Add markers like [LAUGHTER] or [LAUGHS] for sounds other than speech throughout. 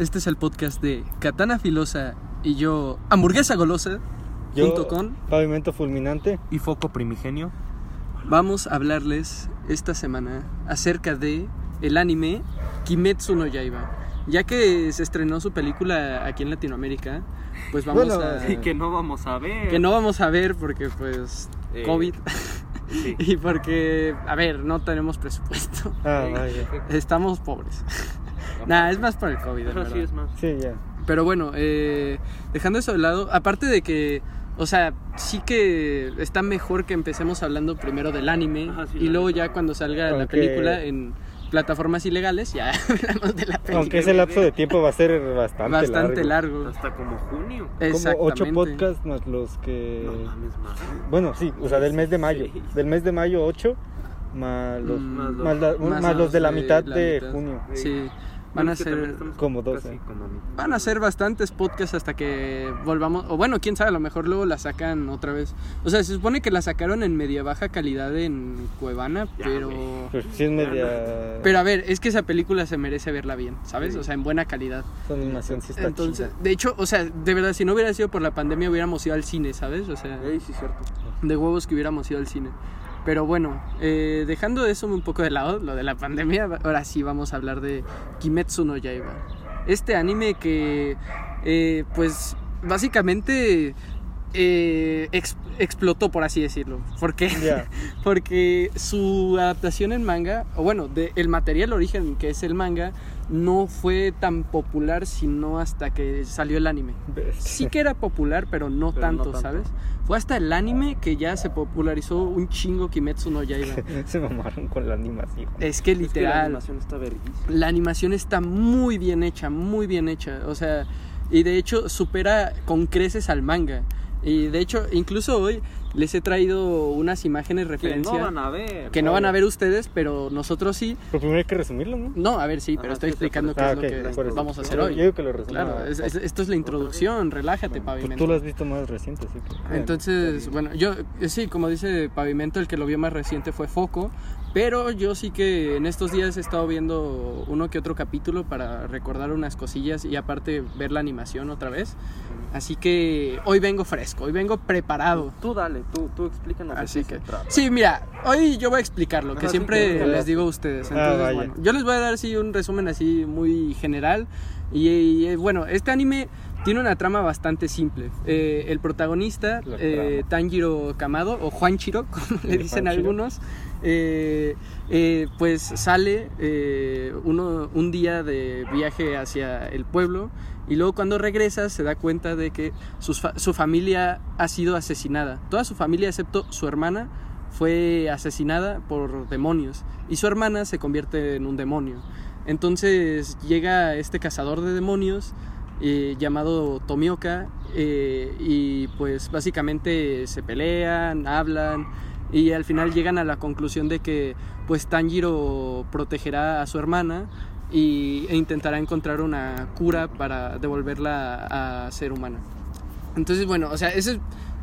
Este es el podcast de Katana Filosa y yo, Hamburguesa Golosa, Yo, junto con... Pavimento fulminante. y foco primigenio. Vamos a hablarles esta semana acerca de el anime Kimetsu no Yaiba. Ya que se estrenó su película aquí en Latinoamérica, pues vamos Bueno, a... Y que no vamos a ver. que no vamos a ver porque pues Eh, COVID Sí. [LAUGHS] y porque, a ver, no tenemos presupuesto. Ah. Estamos pobres. Nada, es más por el COVID. Pero sí es más. Sí, ya. Pero bueno, eh, dejando eso de lado, aparte de que, o sea, sí que está mejor que empecemos hablando primero del anime Ajá, sí, y luego ya cuando salga la película en plataformas ilegales, ya [LAUGHS] hablamos de la película. Aunque ese lapso de tiempo va a ser bastante, Bastante largo. largo. Hasta como junio. Como Exactamente. ocho podcasts más los que... No mames más. Bueno, sí, o sea, del mes de mayo. Sí. Del mes de mayo, ocho, más los, Mm, Más más la- más más los de la mitad la de mitad. junio. Sí, van a ser... como casi 12. como. Van a ser bastantes podcasts hasta que volvamos, o bueno, quién sabe, a lo mejor luego la sacan otra vez. O sea, se supone que la sacaron en media baja calidad en Cuevana, Ya, pero... Pues sí es media... Pero a ver, es que esa película se merece verla bien, ¿sabes? Sí. O sea, en buena calidad. Su animación sí está Entonces, chida. de hecho, o sea, de verdad, si no hubiera sido por la pandemia hubiéramos ido al cine, ¿sabes? O sea, Ey, sí, cierto. de huevos que hubiéramos ido al cine. Pero bueno, eh, dejando eso un poco de lado, lo de la pandemia, ahora sí vamos a hablar de Kimetsu no Yaiba. Este anime que, eh, pues, básicamente eh, ex- explotó, por así decirlo. ¿Por qué? Ya. [LAUGHS] Porque su adaptación en manga, o bueno, de, el material origen que es el manga, no fue tan popular sino hasta que salió el anime. Sí que era popular, pero no, Pero no tanto. ¿sabes? Fue hasta el anime que ya se popularizó un chingo Kimetsu no Yaiba. [LAUGHS] Se mamaron con la animación. es que Es que la literal, animación está verguísima. la animación está muy bien hecha, muy bien hecha. O sea, y de hecho supera con creces al manga. Y de hecho, incluso hoy les he traído unas imágenes Que referencia no van a ver. que no van a ver ustedes, pero nosotros sí. Pero primero hay que resumirlo, ¿no? No, a ver, sí, pero Ajá, estoy sí, sí, explicando qué Ah, es ok, lo por que vamos a hacer Yo- hoy. Yo digo que lo resuma. Claro, es- es- esto es la introducción, relájate, Pues pavimento. tú lo has visto más reciente, así que... Entonces, bueno, yo eh, sí, como dice Pavimento, el que lo vio más reciente fue Foco, pero yo sí que en estos días he estado viendo uno que otro capítulo para recordar unas cosillas y aparte ver la animación otra vez. Así que hoy vengo fresco, hoy vengo preparado. Tú dale, tú, tú explícanos Así que, sí, mira, hoy yo voy a explicar lo que Ajá, sí, siempre claro. les digo a ustedes. Ah, Entonces, vaya. bueno, yo les voy a dar así un resumen así muy general. Y, y, eh, bueno, este anime tiene una trama bastante simple. Eh, el protagonista, eh, Tanjiro Kamado, o Juanchiro, [LAUGHS] como le dicen Juanchiro. algunos, eh, eh, pues sale eh, uno, un día de viaje hacia el pueblo y luego cuando regresa se da cuenta de que fa- su familia ha sido asesinada. Toda su familia excepto su hermana fue asesinada por demonios y su hermana se convierte en un demonio. Entonces llega este cazador de demonios eh, llamado Tomioka eh, y pues básicamente se pelean, hablan y al final llegan a la conclusión de que pues Tanjiro protegerá a su hermana y, e intentará encontrar una cura para devolverla a ser humana. Entonces, bueno, o sea, eso es-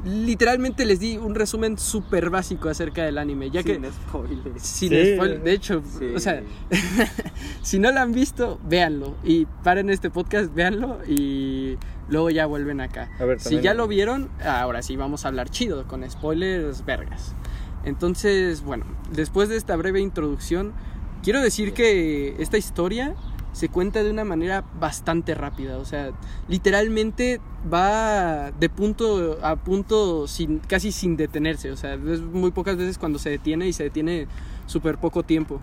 literalmente les di un resumen súper básico acerca del anime, ya que Sin spoilers. sin Sí. spoil- de hecho, Sí. o sea, [LAUGHS] si no lo han visto, véanlo y paren este podcast, véanlo y luego ya vuelven acá. A ver, Si ya lo vieron, ahora sí vamos a hablar chido con spoilers vergas. Entonces, bueno, después de esta breve introducción, quiero decir que esta historia se cuenta de una manera bastante rápida, o sea, literalmente va de punto a punto sin casi sin detenerse, o sea, es muy pocas veces cuando se detiene y se detiene súper poco tiempo.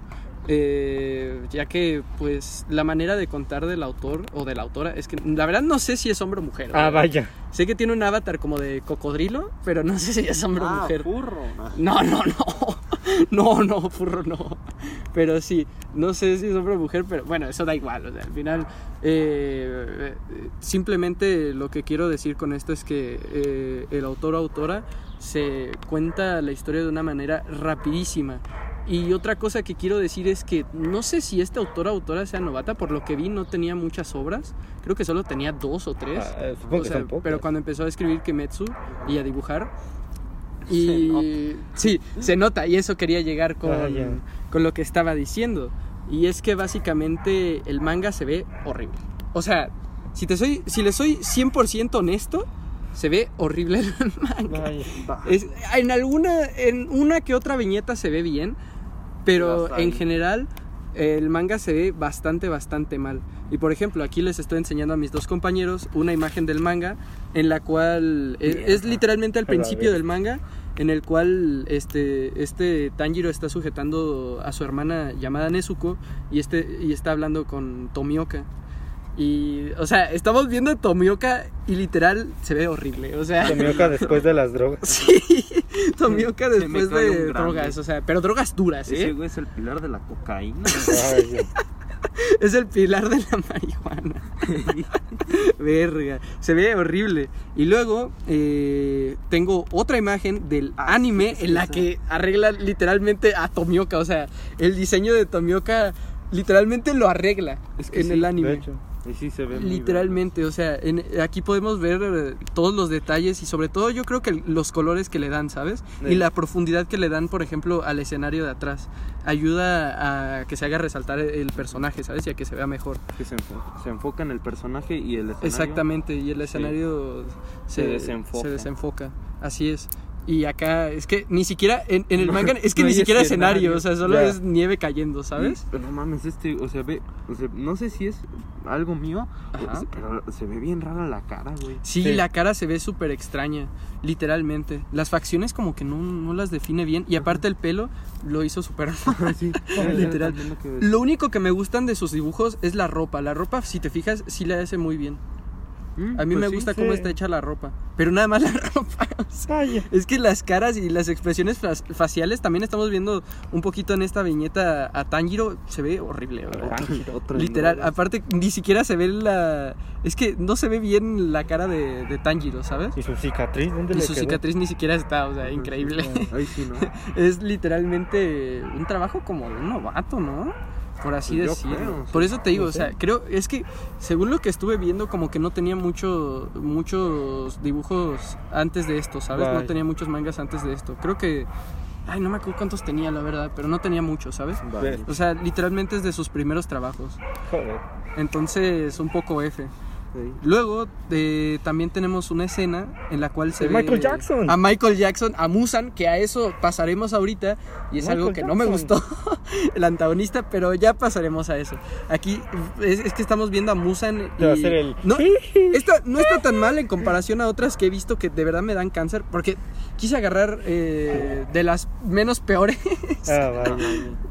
Eh, ya que pues la manera de contar del autor o de la autora es que la verdad no sé si es hombre o mujer. Ah, ¿verdad? vaya. Sé que tiene un avatar como de cocodrilo, pero no sé si es hombre o Ah, mujer. furro. Ah. No, no, no. [LAUGHS] No, no, furro no. Pero sí, no sé si es hombre o mujer, pero bueno, eso da igual. O sea, al final, eh, simplemente lo que quiero decir con esto es que eh, el autor o autora se cuenta la historia de una manera rapidísima. Y otra cosa que quiero decir es que no sé si esta autora o autora sea novata, por lo que vi no tenía muchas obras, creo que solo tenía dos o tres. Ah, supongo O que sea, pero cuando empezó a escribir Kimetsu y a dibujar, y sí, se nota, y eso quería llegar con, Ah, con lo que estaba diciendo. Y es que básicamente el manga se ve horrible. O sea, si, te soy, si le soy 100% honesto, se ve horrible el manga. Ay, Es- en alguna, en una que otra viñeta se ve bien, pero en general el manga se ve bastante, bastante mal. Y por ejemplo, aquí les estoy enseñando a mis dos compañeros una imagen del manga en la cual es, es literalmente al principio del manga en el cual este, este Tanjiro está sujetando a su hermana llamada Nezuko y, este, y está hablando con Tomioka. Y, o sea, estamos viendo a Tomioka y literal se ve horrible. O sea, Tomioka después de las drogas. [LAUGHS] Sí, Tomioka después de drogas, o sea, pero drogas duras, Ese ¿eh? güey es el pilar de la cocaína. [LAUGHS] Es el pilar de la marihuana. [LAUGHS] Verga, se ve horrible. Y luego eh, tengo otra imagen del Ah, anime sí, sí, en la que arregla literalmente a Tomioka, o sea, el diseño de Tomioka literalmente lo arregla Es que en sí, el De anime. hecho. Y sí se ve Literalmente, o sea, en- aquí podemos ver eh, todos los detalles y sobre todo yo creo que los colores que le dan, ¿sabes? Y la profundidad que le dan, por ejemplo, al escenario de atrás. Ayuda a que se haga resaltar el personaje, ¿sabes? Y a que se vea mejor. Que se enfoca en el personaje y el escenario. Exactamente, y el escenario se, Se desenfoca. se desenfoca, Así es. Y acá, es que ni siquiera, en, en el manga, es que No ni siquiera escenario, escenario. o sea, solo Ya. es nieve cayendo, ¿sabes? Y- pero no mames, este, o sea, ve, o sea, no sé si es algo mío, Ajá. pero se ve bien rara la cara, güey. Sí, Sí. la cara se ve súper extraña, literalmente. Las facciones como que no, no las define bien. Y aparte el pelo lo hizo súper [LAUGHS] mal. Sí, [LAUGHS] Literal. Lo único que me gustan de sus dibujos es la ropa. La ropa, si te fijas, sí la hace muy bien. Mm, A mí pues me sí. gusta cómo sí. está hecha la ropa. Pero nada más [LAUGHS] la ropa. o sea, Ay, es que las caras y las expresiones fa- faciales también estamos viendo un poquito en esta viñeta a Tanjiro. Se ve horrible. ¿verdad? Otra Literal, aparte ni siquiera se ve la... Es que no se ve bien la cara de, de Tanjiro, ¿sabes? ¿Y su cicatriz? ¿Dónde Y le su quedó? cicatriz ni siquiera está, o sea, increíble. Ay, sí, ¿no? [LAUGHS] es literalmente un trabajo como de un novato, ¿no? Por así Yo decirlo. creo. Por eso te digo, No o sea, creo, es que según lo que estuve viendo, como que no tenía mucho, muchos dibujos antes de esto, ¿sabes? No tenía muchos mangas antes de esto. Creo que, ay, no me acuerdo cuántos tenía, la verdad, pero no tenía muchos, ¿sabes? Vale. O sea, literalmente es de sus primeros trabajos. Joder. Entonces, un poco F. Luego eh, también tenemos una escena en la cual se ve Michael Jackson. a Michael Jackson, a Musan, que a eso pasaremos ahorita y es Michael algo que no me gustó [LAUGHS] el antagonista, pero ya pasaremos a eso. Aquí es, es que estamos viendo a Musan y va a hacer el- no, [LAUGHS] esta no está tan mal en comparación a otras que he visto que de verdad me dan cáncer porque quise agarrar eh, de las menos peores. Ah, vaya.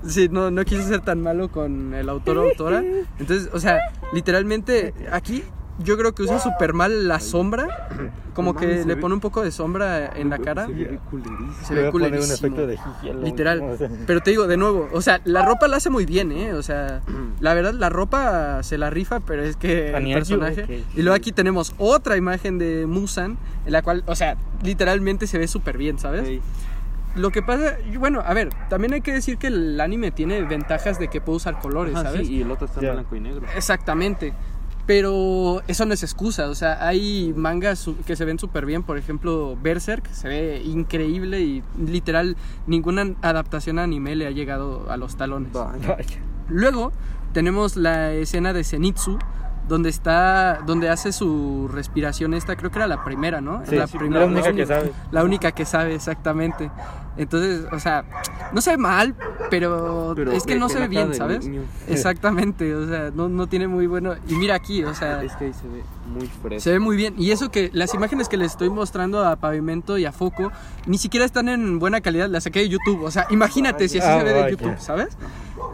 Sí, no, no quise ser tan malo con el autor o autora. Entonces, o sea, literalmente aquí yo creo que usa súper mal la sombra. Como que le pone un poco de sombra en la cara. Se ve culerísimo. Se ve poner un culerísimo. efecto de. Literal. Pero te digo, de nuevo, o sea, la ropa la hace muy bien, ¿eh? O sea, la verdad, la ropa se la rifa, pero es que el personaje... Y luego aquí tenemos otra imagen de Musan, en la cual, o sea, literalmente se ve súper bien, ¿sabes? Lo que pasa, bueno, a ver, también hay que decir que el anime tiene ventajas de que puede usar colores, ajá, ¿sabes? sí, y el otro está en blanco y negro. Exactamente. Pero eso no es excusa, o sea, hay mangas que se ven súper bien, por ejemplo, Berserk se ve increíble y literal ninguna adaptación a anime le ha llegado a los talones. vaya. Luego tenemos la escena de Zenitsu, donde está, donde hace su respiración esta, creo que era la primera, ¿no? Sí, la sí, primera, la única que sabe. La única que sabe, exactamente. Entonces, o sea, no se ve mal, pero, Pero es que no se ve bien, ¿sabes? niño. [LAUGHS] Exactamente, o sea, no, no tiene muy bueno. Y mira aquí, o sea, Es que ahí se ve muy fresco. se ve muy bien. Y eso que las imágenes que les estoy mostrando a Pavimento y a Foco ni siquiera están en buena calidad, las saqué de YouTube. O sea, imagínate si así Ah, se ve de vaya. YouTube, ¿sabes?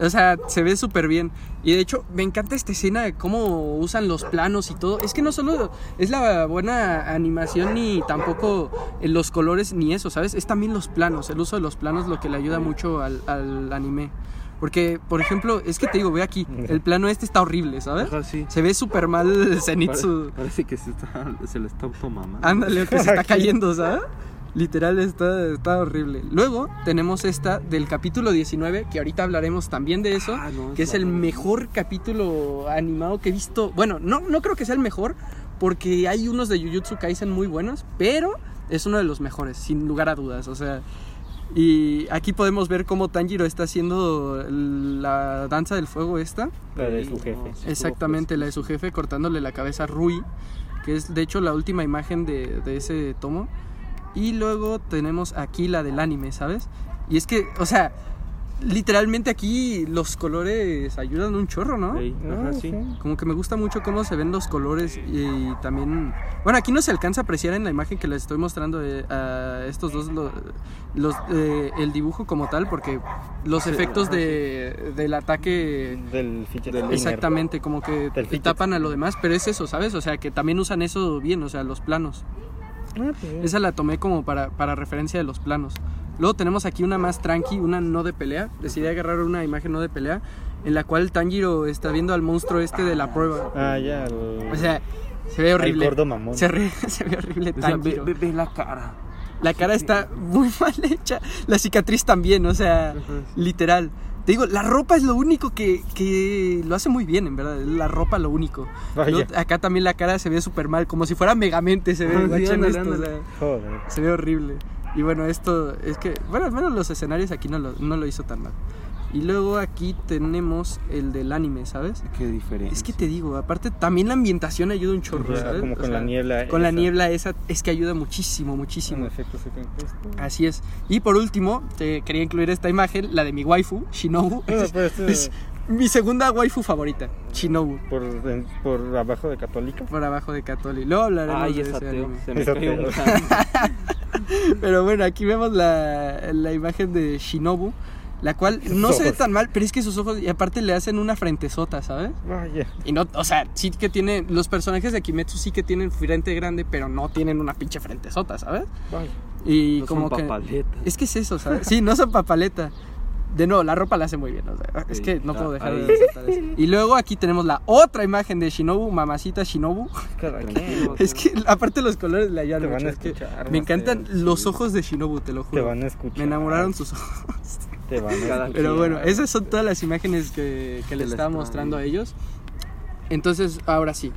O sea, se ve súper bien. Y de hecho, me encanta esta escena de cómo usan los planos y todo. Es que no solo es la buena animación ni tampoco en los colores ni eso, ¿sabes? Es también los planos. El uso de los planos lo que le ayuda mucho al, al anime. Porque, por ejemplo, es que te digo, ve aquí, el plano este está horrible, ¿sabes? Ajá, sí. Se ve súper mal [LAUGHS] Zenitsu. Pare- parece que se, está, se le está automamando. Ándale, que se está [LAUGHS] cayendo, ¿sabes? Literal está, está horrible. Luego tenemos esta del capítulo 19, que ahorita hablaremos también de eso, Ah, no, que es el mejor capítulo animado que he visto. Bueno, no, no creo que sea el mejor, porque hay unos de Jujutsu Kaisen muy buenos, pero es uno de los mejores, sin lugar a dudas. O sea, Y aquí podemos ver cómo Tanjiro está haciendo la danza del fuego esta. La de su jefe. Exactamente, la de su jefe cortándole la cabeza a Rui, que es de hecho la última imagen de, de ese tomo. Y luego tenemos aquí la del anime, ¿sabes? Y es que, o sea, literalmente aquí los colores ayudan un chorro, ¿no? Ah, ajá, sí. Como que me gusta mucho cómo se ven los colores y, también... Bueno, aquí no se alcanza a apreciar en la imagen que les estoy mostrando de, a estos dos lo- los, eh, el dibujo como tal, porque los efectos de, del ataque... Del fidget. Exactamente, como que tapan a lo demás, pero es eso, ¿sabes? O sea, que también usan eso bien, o sea, los planos. Ah, pues. Esa la tomé como para, para referencia de los planos. Luego tenemos aquí una más tranqui, una no de pelea. Decidí agarrar una imagen no de pelea, en la cual Tanjiro está viendo al monstruo este de la prueba. Ah, ya. el- O sea, se ve horrible. El gordo mamón. Se, re- [LAUGHS] se ve horrible O sea, ve, Tanjiro. ve- ve la cara. La cara está muy [LAUGHS] mal hecha. La cicatriz también, o sea, literal. Te digo, la ropa es lo único que, que lo hace muy bien, en verdad. La ropa lo único. Acá también la cara se ve súper mal, como si fuera Megamente se ve. Sí, ándale, esto, o sea, Joder. se ve horrible. Y bueno, esto es que, bueno, al menos los escenarios aquí no lo, no lo hizo tan mal. Y luego aquí tenemos el del anime, ¿sabes? Qué diferencia. Es que te digo, aparte también la ambientación ayuda un chorro, ¿sabes? como O con sea, la niebla Con la esa. niebla esa es que ayuda muchísimo, En muchísimo. efecto, se Así es. Y por último, te quería incluir esta imagen, la de mi waifu, Shinobu. Bueno, es, pues, es mi segunda waifu favorita, Shinobu. por, en- por abajo de Católica. Por abajo de Katoli. Luego hablaremos Ay, de es ese ateo. anime. Se me cayó. [LAUGHS] Pero bueno, aquí vemos la, la imagen de Shinobu, la cual Sus no se ve tan mal, pero es que sus ojos, y aparte le hacen una frentezota, ¿sabes? Vaya. Y no, o sea, sí que tiene, los personajes de Kimetsu sí que tienen frente grande, pero no tienen una pinche frentezota, ¿sabes? Vaya. Y No como son que... papaletas. Es que es eso, ¿sabes? Sí, no son papaleta. De nuevo, la ropa la hace muy bien. o sea, es Sí, que no ah, puedo dejar de resaltar eso. Y luego aquí tenemos la otra imagen de Shinobu, mamacita Shinobu. Es que aparte los colores le ayudan Te van mucho. a es que me encantan los ojos de Shinobu, te lo Te juro. van a escuchar. Me enamoraron sus ojos. Te van a Cada escuchar. Pero bueno, esas son todas las imágenes que, que les estaba mostrando a ellos. Entonces, ahora sí.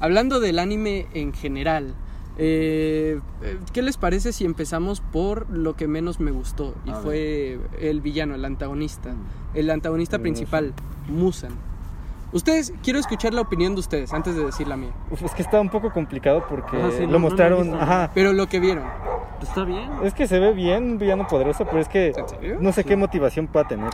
Hablando del anime en general, eh, ¿qué les parece si empezamos por lo que menos me gustó? Y A ver. fue el villano, el antagonista. Mm. El antagonista principal, Musan. Ustedes, quiero escuchar la opinión de ustedes antes de decir la mía. Uf, es que está un poco complicado porque Ajá, sí, no- no lo lo he mostraron. visto. ajá. Pero lo que vieron. Está bien. Es que se ve bien un villano poderoso, pero es que no sé qué motivación pueda tener.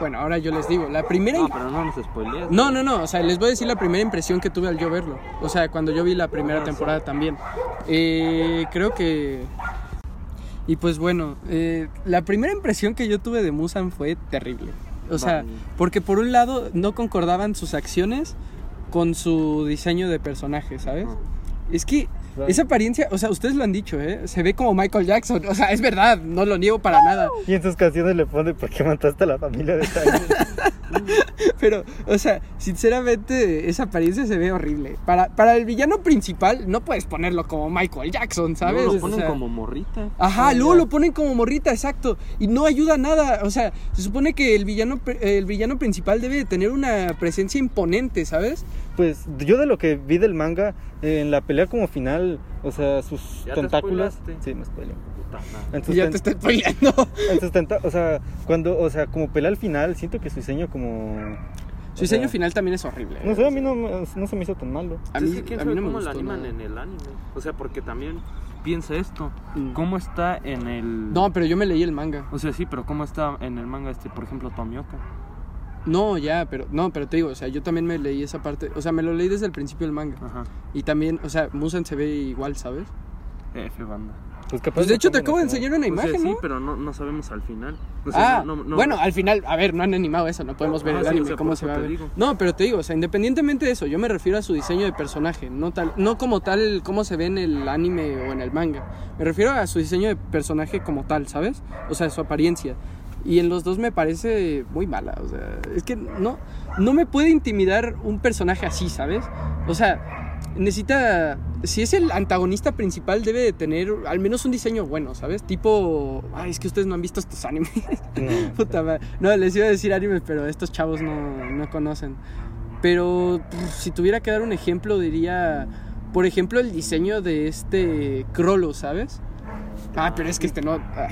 Bueno, ahora yo les digo, la primera... No, pero no nos spoilees. No, no, no, o sea, les voy a decir la primera impresión que tuve al yo verlo. O sea, cuando yo vi la primera temporada también. Eh, creo que... Y pues bueno, eh, la primera impresión que yo tuve de Musan fue terrible. O sea, porque por un lado no concordaban sus acciones con su diseño de personaje, ¿sabes? Es que Esa apariencia, o sea, ustedes lo han dicho, ¿eh? Se ve como Michael Jackson. O sea, es verdad, no lo niego para nada. Y en sus canciones le pone ¿Por qué mataste a la familia de Tyler? [LAUGHS] Pero, o sea, sinceramente, esa apariencia se ve horrible. Para, para el villano principal, no puedes ponerlo como Michael Jackson, ¿sabes? Luego lo ponen sea, como morrita. Ajá, Ah, luego ya. lo ponen como morrita, exacto. Y no ayuda a nada. O sea, se supone que el villano, el villano principal debe de tener una presencia imponente, ¿sabes? Pues yo de lo que vi del manga, eh, en la pelea como final, o sea, sus Ya te tentáculos. spoilaste. Sí, me spoilé. Puta madre. En sus, Y ya te estoy spoileando. [LAUGHS] en sus tenta- o sea, cuando, o sea, como pelea al final, siento que su diseño como... Su o diseño sea, final también es horrible. No sé, a mí no, me- no se me hizo tan malo. A mí, que quién a mí no me cómo lo gustó animan en el anime. O sea, porque también piensa esto. Mm. ¿Cómo está en el. No, pero yo me leí el manga. O sea, sí, pero ¿cómo está en el manga este, por ejemplo, Tomioka? No, ya, pero no, pero te digo, o sea, yo también me leí esa parte, o sea, me lo leí desde el principio del manga. Ajá. Y también, o sea, Musan se ve igual, ¿sabes? F banda. Pues, capaz Pues de hecho te acabo de enseñar una O sea, imagen, sí, ¿no? pero no, no sabemos al final. O sea, Ah, no- no- no- bueno, al final, a ver, no han animado eso, no podemos ver Ah, el sí, anime, o sea, cómo se va a ver. digo. No, pero te digo, o sea, independientemente de eso, yo me refiero a su diseño de personaje, no tal, no como tal, cómo se ve en el anime o en el manga. Me refiero a su diseño de personaje como tal, ¿sabes? O sea, su apariencia. Y en los dos me parece muy mala, o sea, es que no, no me puede intimidar un personaje así, ¿sabes? O sea, necesita, si es el antagonista principal, debe de tener al menos un diseño bueno, ¿sabes? Tipo, ay, es que ustedes no han visto estos animes. No. [LAUGHS] Puta madre. No, les iba a decir animes, pero estos chavos no, no conocen. Pero pff, si tuviera que dar un ejemplo, diría, por ejemplo, el diseño de este Crollo, ¿sabes? Ah, pero es que este no. ah,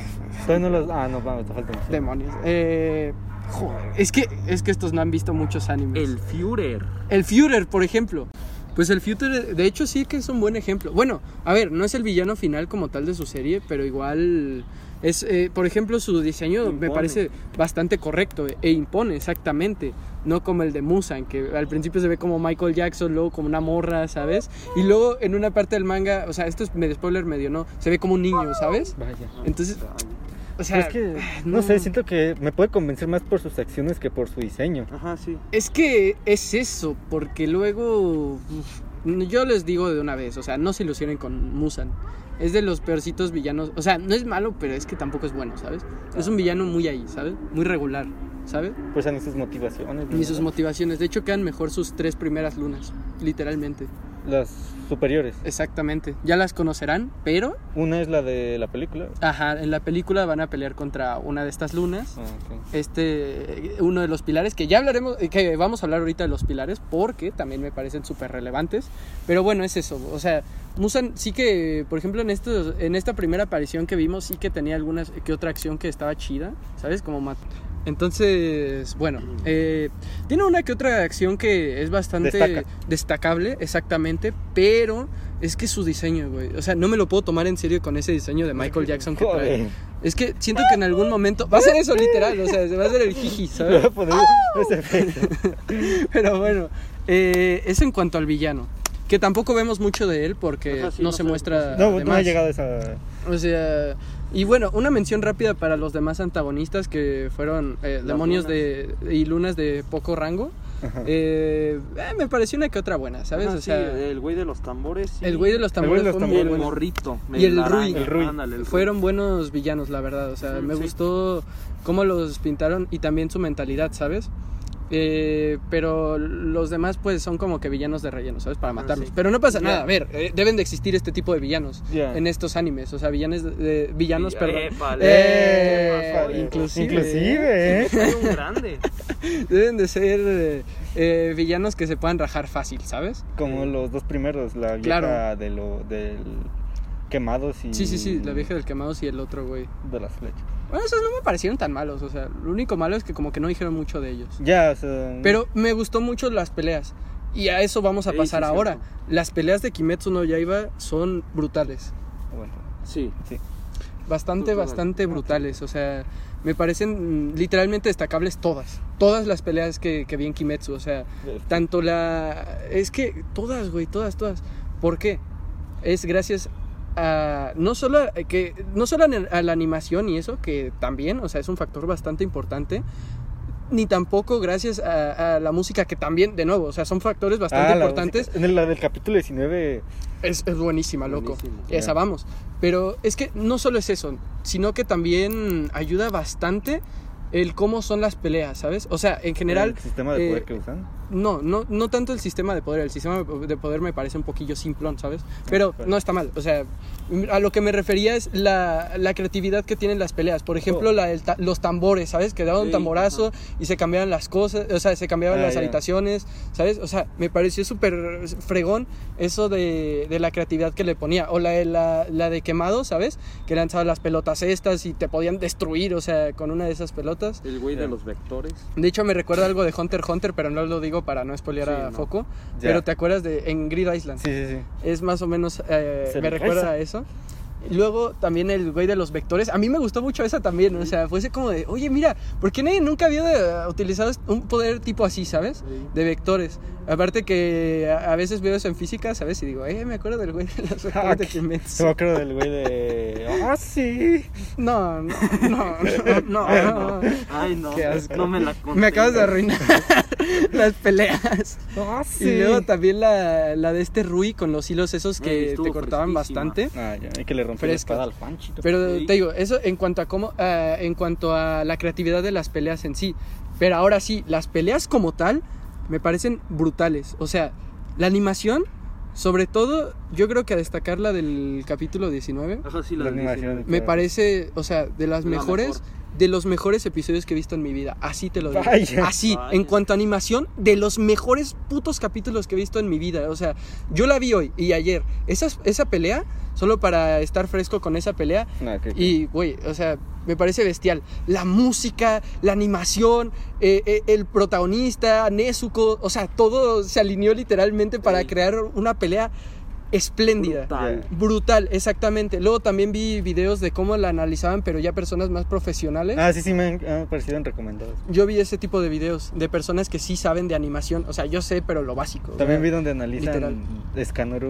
Todavía no los. Ah, no, vamos, te falta mucho. demonios. Eh, joder, es que, es que estos no han visto muchos animes. El Führer. El Führer, por ejemplo. Pues el Führer, de hecho, sí que es un buen ejemplo. Bueno, a ver, no es el villano final como tal de su serie, pero igual es, eh, por ejemplo, su diseño me parece bastante correcto e impone exactamente. No como el de Musan, que al principio se ve como Michael Jackson, luego como una morra, ¿sabes? Y luego en una parte del manga, o sea, esto es medio spoiler, medio no, se ve como un niño, ¿sabes? Vaya. Entonces, o sea, Pero es que, no. no. sé, siento que me puede convencer más por sus acciones que por su diseño. Ajá, sí. Es que es eso, porque luego uf, yo les digo de una vez, o sea, no se ilusionen con Musan. Es de los peorcitos villanos, o sea, no es malo, pero es que tampoco es bueno, ¿sabes? Es un villano muy ahí, ¿sabes? Muy regular, ¿sabes? Pues ni sus motivaciones. Ni sus motivaciones. De hecho, quedan mejor sus tres primeras lunas, literalmente. Las superiores. Exactamente. Ya las conocerán, pero, Una es la de la película. ajá, en la película van a pelear contra una de estas lunas. Ah, este uno de los pilares que ya hablaremos que vamos a hablar ahorita de los pilares porque también me parecen súper relevantes pero bueno es eso o sea Musan sí que por ejemplo en estos en esta primera aparición que vimos sí que tenía alguna que otra acción que estaba chida sabes como entonces bueno eh, tiene una que otra acción que es bastante Destaca. destacable exactamente pero es que su diseño güey o sea no me lo puedo tomar en serio con ese diseño de Michael Jackson que trae es que siento que en algún momento va a ser eso literal, o sea, se va a hacer el jiji, [LAUGHS] ¿sabes? [LAUGHS] Pero bueno, eh, eso en cuanto al villano, que tampoco vemos mucho de él porque Ajá, sí, no, no se muestra. No, no ha llegado a esa. O sea, y bueno, una mención rápida para los demás antagonistas que fueron eh, demonios de, y lunas de poco rango. Eh, eh, me pareció una que otra buena, ¿sabes? Ajá, o sea, sí, el güey de los tambores. sí. el güey de los El güey tambores de los fue muy Y el morrito. Y el Rui. araña, El Rui. ándale, el Rui. Fueron buenos villanos, la verdad. O sea, me sí. gustó cómo los pintaron y también su mentalidad, ¿sabes? Eh, pero los demás, pues, son como que villanos de relleno, ¿sabes? Para matarlos. sí. Pero no pasa nada. A ver, eh, deben de existir este tipo de villanos en estos animes. O sea, villanes de, de- villanos, Y- perdón. Eh, inclusive. Inclusive, ¿eh? [LAUGHS] Un grande. Deben de ser eh, eh, villanos que se puedan rajar fácil, ¿sabes? Como los dos primeros, la vieja Claro. de lo, del quemados y Sí, sí, sí, la vieja del quemados y el otro, güey. de las flechas. Bueno, esos no me parecieron tan malos. O sea, lo único malo es que como que no dijeron mucho de ellos. Ya, o sea, Pero me gustó mucho las peleas. Y a eso vamos a Sí, pasar sí, ahora. cierto. Las peleas de Kimetsu no Yaiba son brutales. bueno, Sí. sí. Bastante, bastante brutales. O sea, me parecen literalmente destacables todas. Todas las peleas que, que vi en Kimetsu. O sea, tanto la... Es que todas, güey, todas, todas. ¿Por qué? Es gracias a... No solo a, que, no solo a la- animación y eso, que también, o sea, es un factor bastante importante. Ni tampoco gracias a, a la música, que también, de nuevo, o sea, son factores bastante Ah, la importantes. música- En la del capítulo 19, Es, es buenísima, loco. Esa vamos. Pero es que no solo es eso, sino que también ayuda bastante el cómo son las peleas, ¿sabes? O sea, en general, el sistema de poder eh, que usan. No, no, no tanto el sistema de poder. El sistema de poder me parece un poquillo simplón, ¿sabes? Pero no está mal. O sea, a lo que me refería es la, la creatividad que tienen las peleas. Por ejemplo, Oh. la los tambores, ¿sabes? Que daban un Sí, tamborazo y se cambiaban las cosas, o sea, se cambiaban Ah, las ya. habitaciones, ¿sabes? O sea, me pareció súper fregón eso de, de la creatividad que le ponía. O la de, la, la de quemado, ¿sabes? Que lanzaba las pelotas estas y te podían destruir, o sea, con una de esas pelotas. El güey de los vectores. De hecho, me recuerda algo de Hunter Hunter, pero no lo digo para no spoilear Sí, a no. Foco. Ya. Pero te acuerdas de en Grid Island. Sí, sí, sí. Es más o menos, eh, Se me recuerda a eso. Luego también el güey de los vectores. A mí me gustó mucho esa también. O sea, fue ese como de, oye, mira, ¿por qué nadie nunca había eh, utilizado un poder tipo así, ¿sabes? Sí. De vectores. Aparte que a, a veces veo eso en física, ¿sabes? Y digo, eh, me acuerdo del güey de los [LAUGHS] vectores de Kimetsu. [LAUGHS] Yo me acuerdo del güey de. ¡Ah, sí! No, no, no, no. No. no. Ay, no. Qué asco. No me la conté. Me acabas de arruinar [LAUGHS] [LAUGHS] las peleas. ¡Ah, sí! Y luego también la, la de este Rui con los hilos esos que estuvo te cortaban fresquísima. bastante. Ah, ya, hay que le rompió la espada al Panchito. Pero Sí. te digo, eso en cuanto a cómo, ah, en cuanto a la creatividad de las peleas en sí. Pero ahora sí, las peleas como tal me parecen brutales. O sea, la animación, sobre todo, yo creo que a destacar la del capítulo 19, Ajá, sí, la, La animación. me parece, o sea, de las La mejores mejor. De los mejores episodios que he visto en mi vida. Así te lo digo. Vaya. Así, Vaya. en cuanto a animación, de los mejores putos capítulos que he visto en mi vida. O sea, yo la vi hoy y ayer. Esa, esa pelea, solo para estar fresco con esa pelea. No, que- Y, güey, o sea, me parece bestial. La música, la animación, eh, eh, el protagonista, Nezuko, o sea, todo se alineó literalmente para Sí. crear una pelea espléndida. Brutal. Brutal, exactamente. Luego también vi videos de cómo la analizaban, pero ya personas más profesionales. Ah, sí, sí, me han, en recomendados. Yo vi ese tipo de videos de personas que sí saben de animación. O sea, yo sé, pero lo básico. También ¿verdad? vi donde analizan Literal.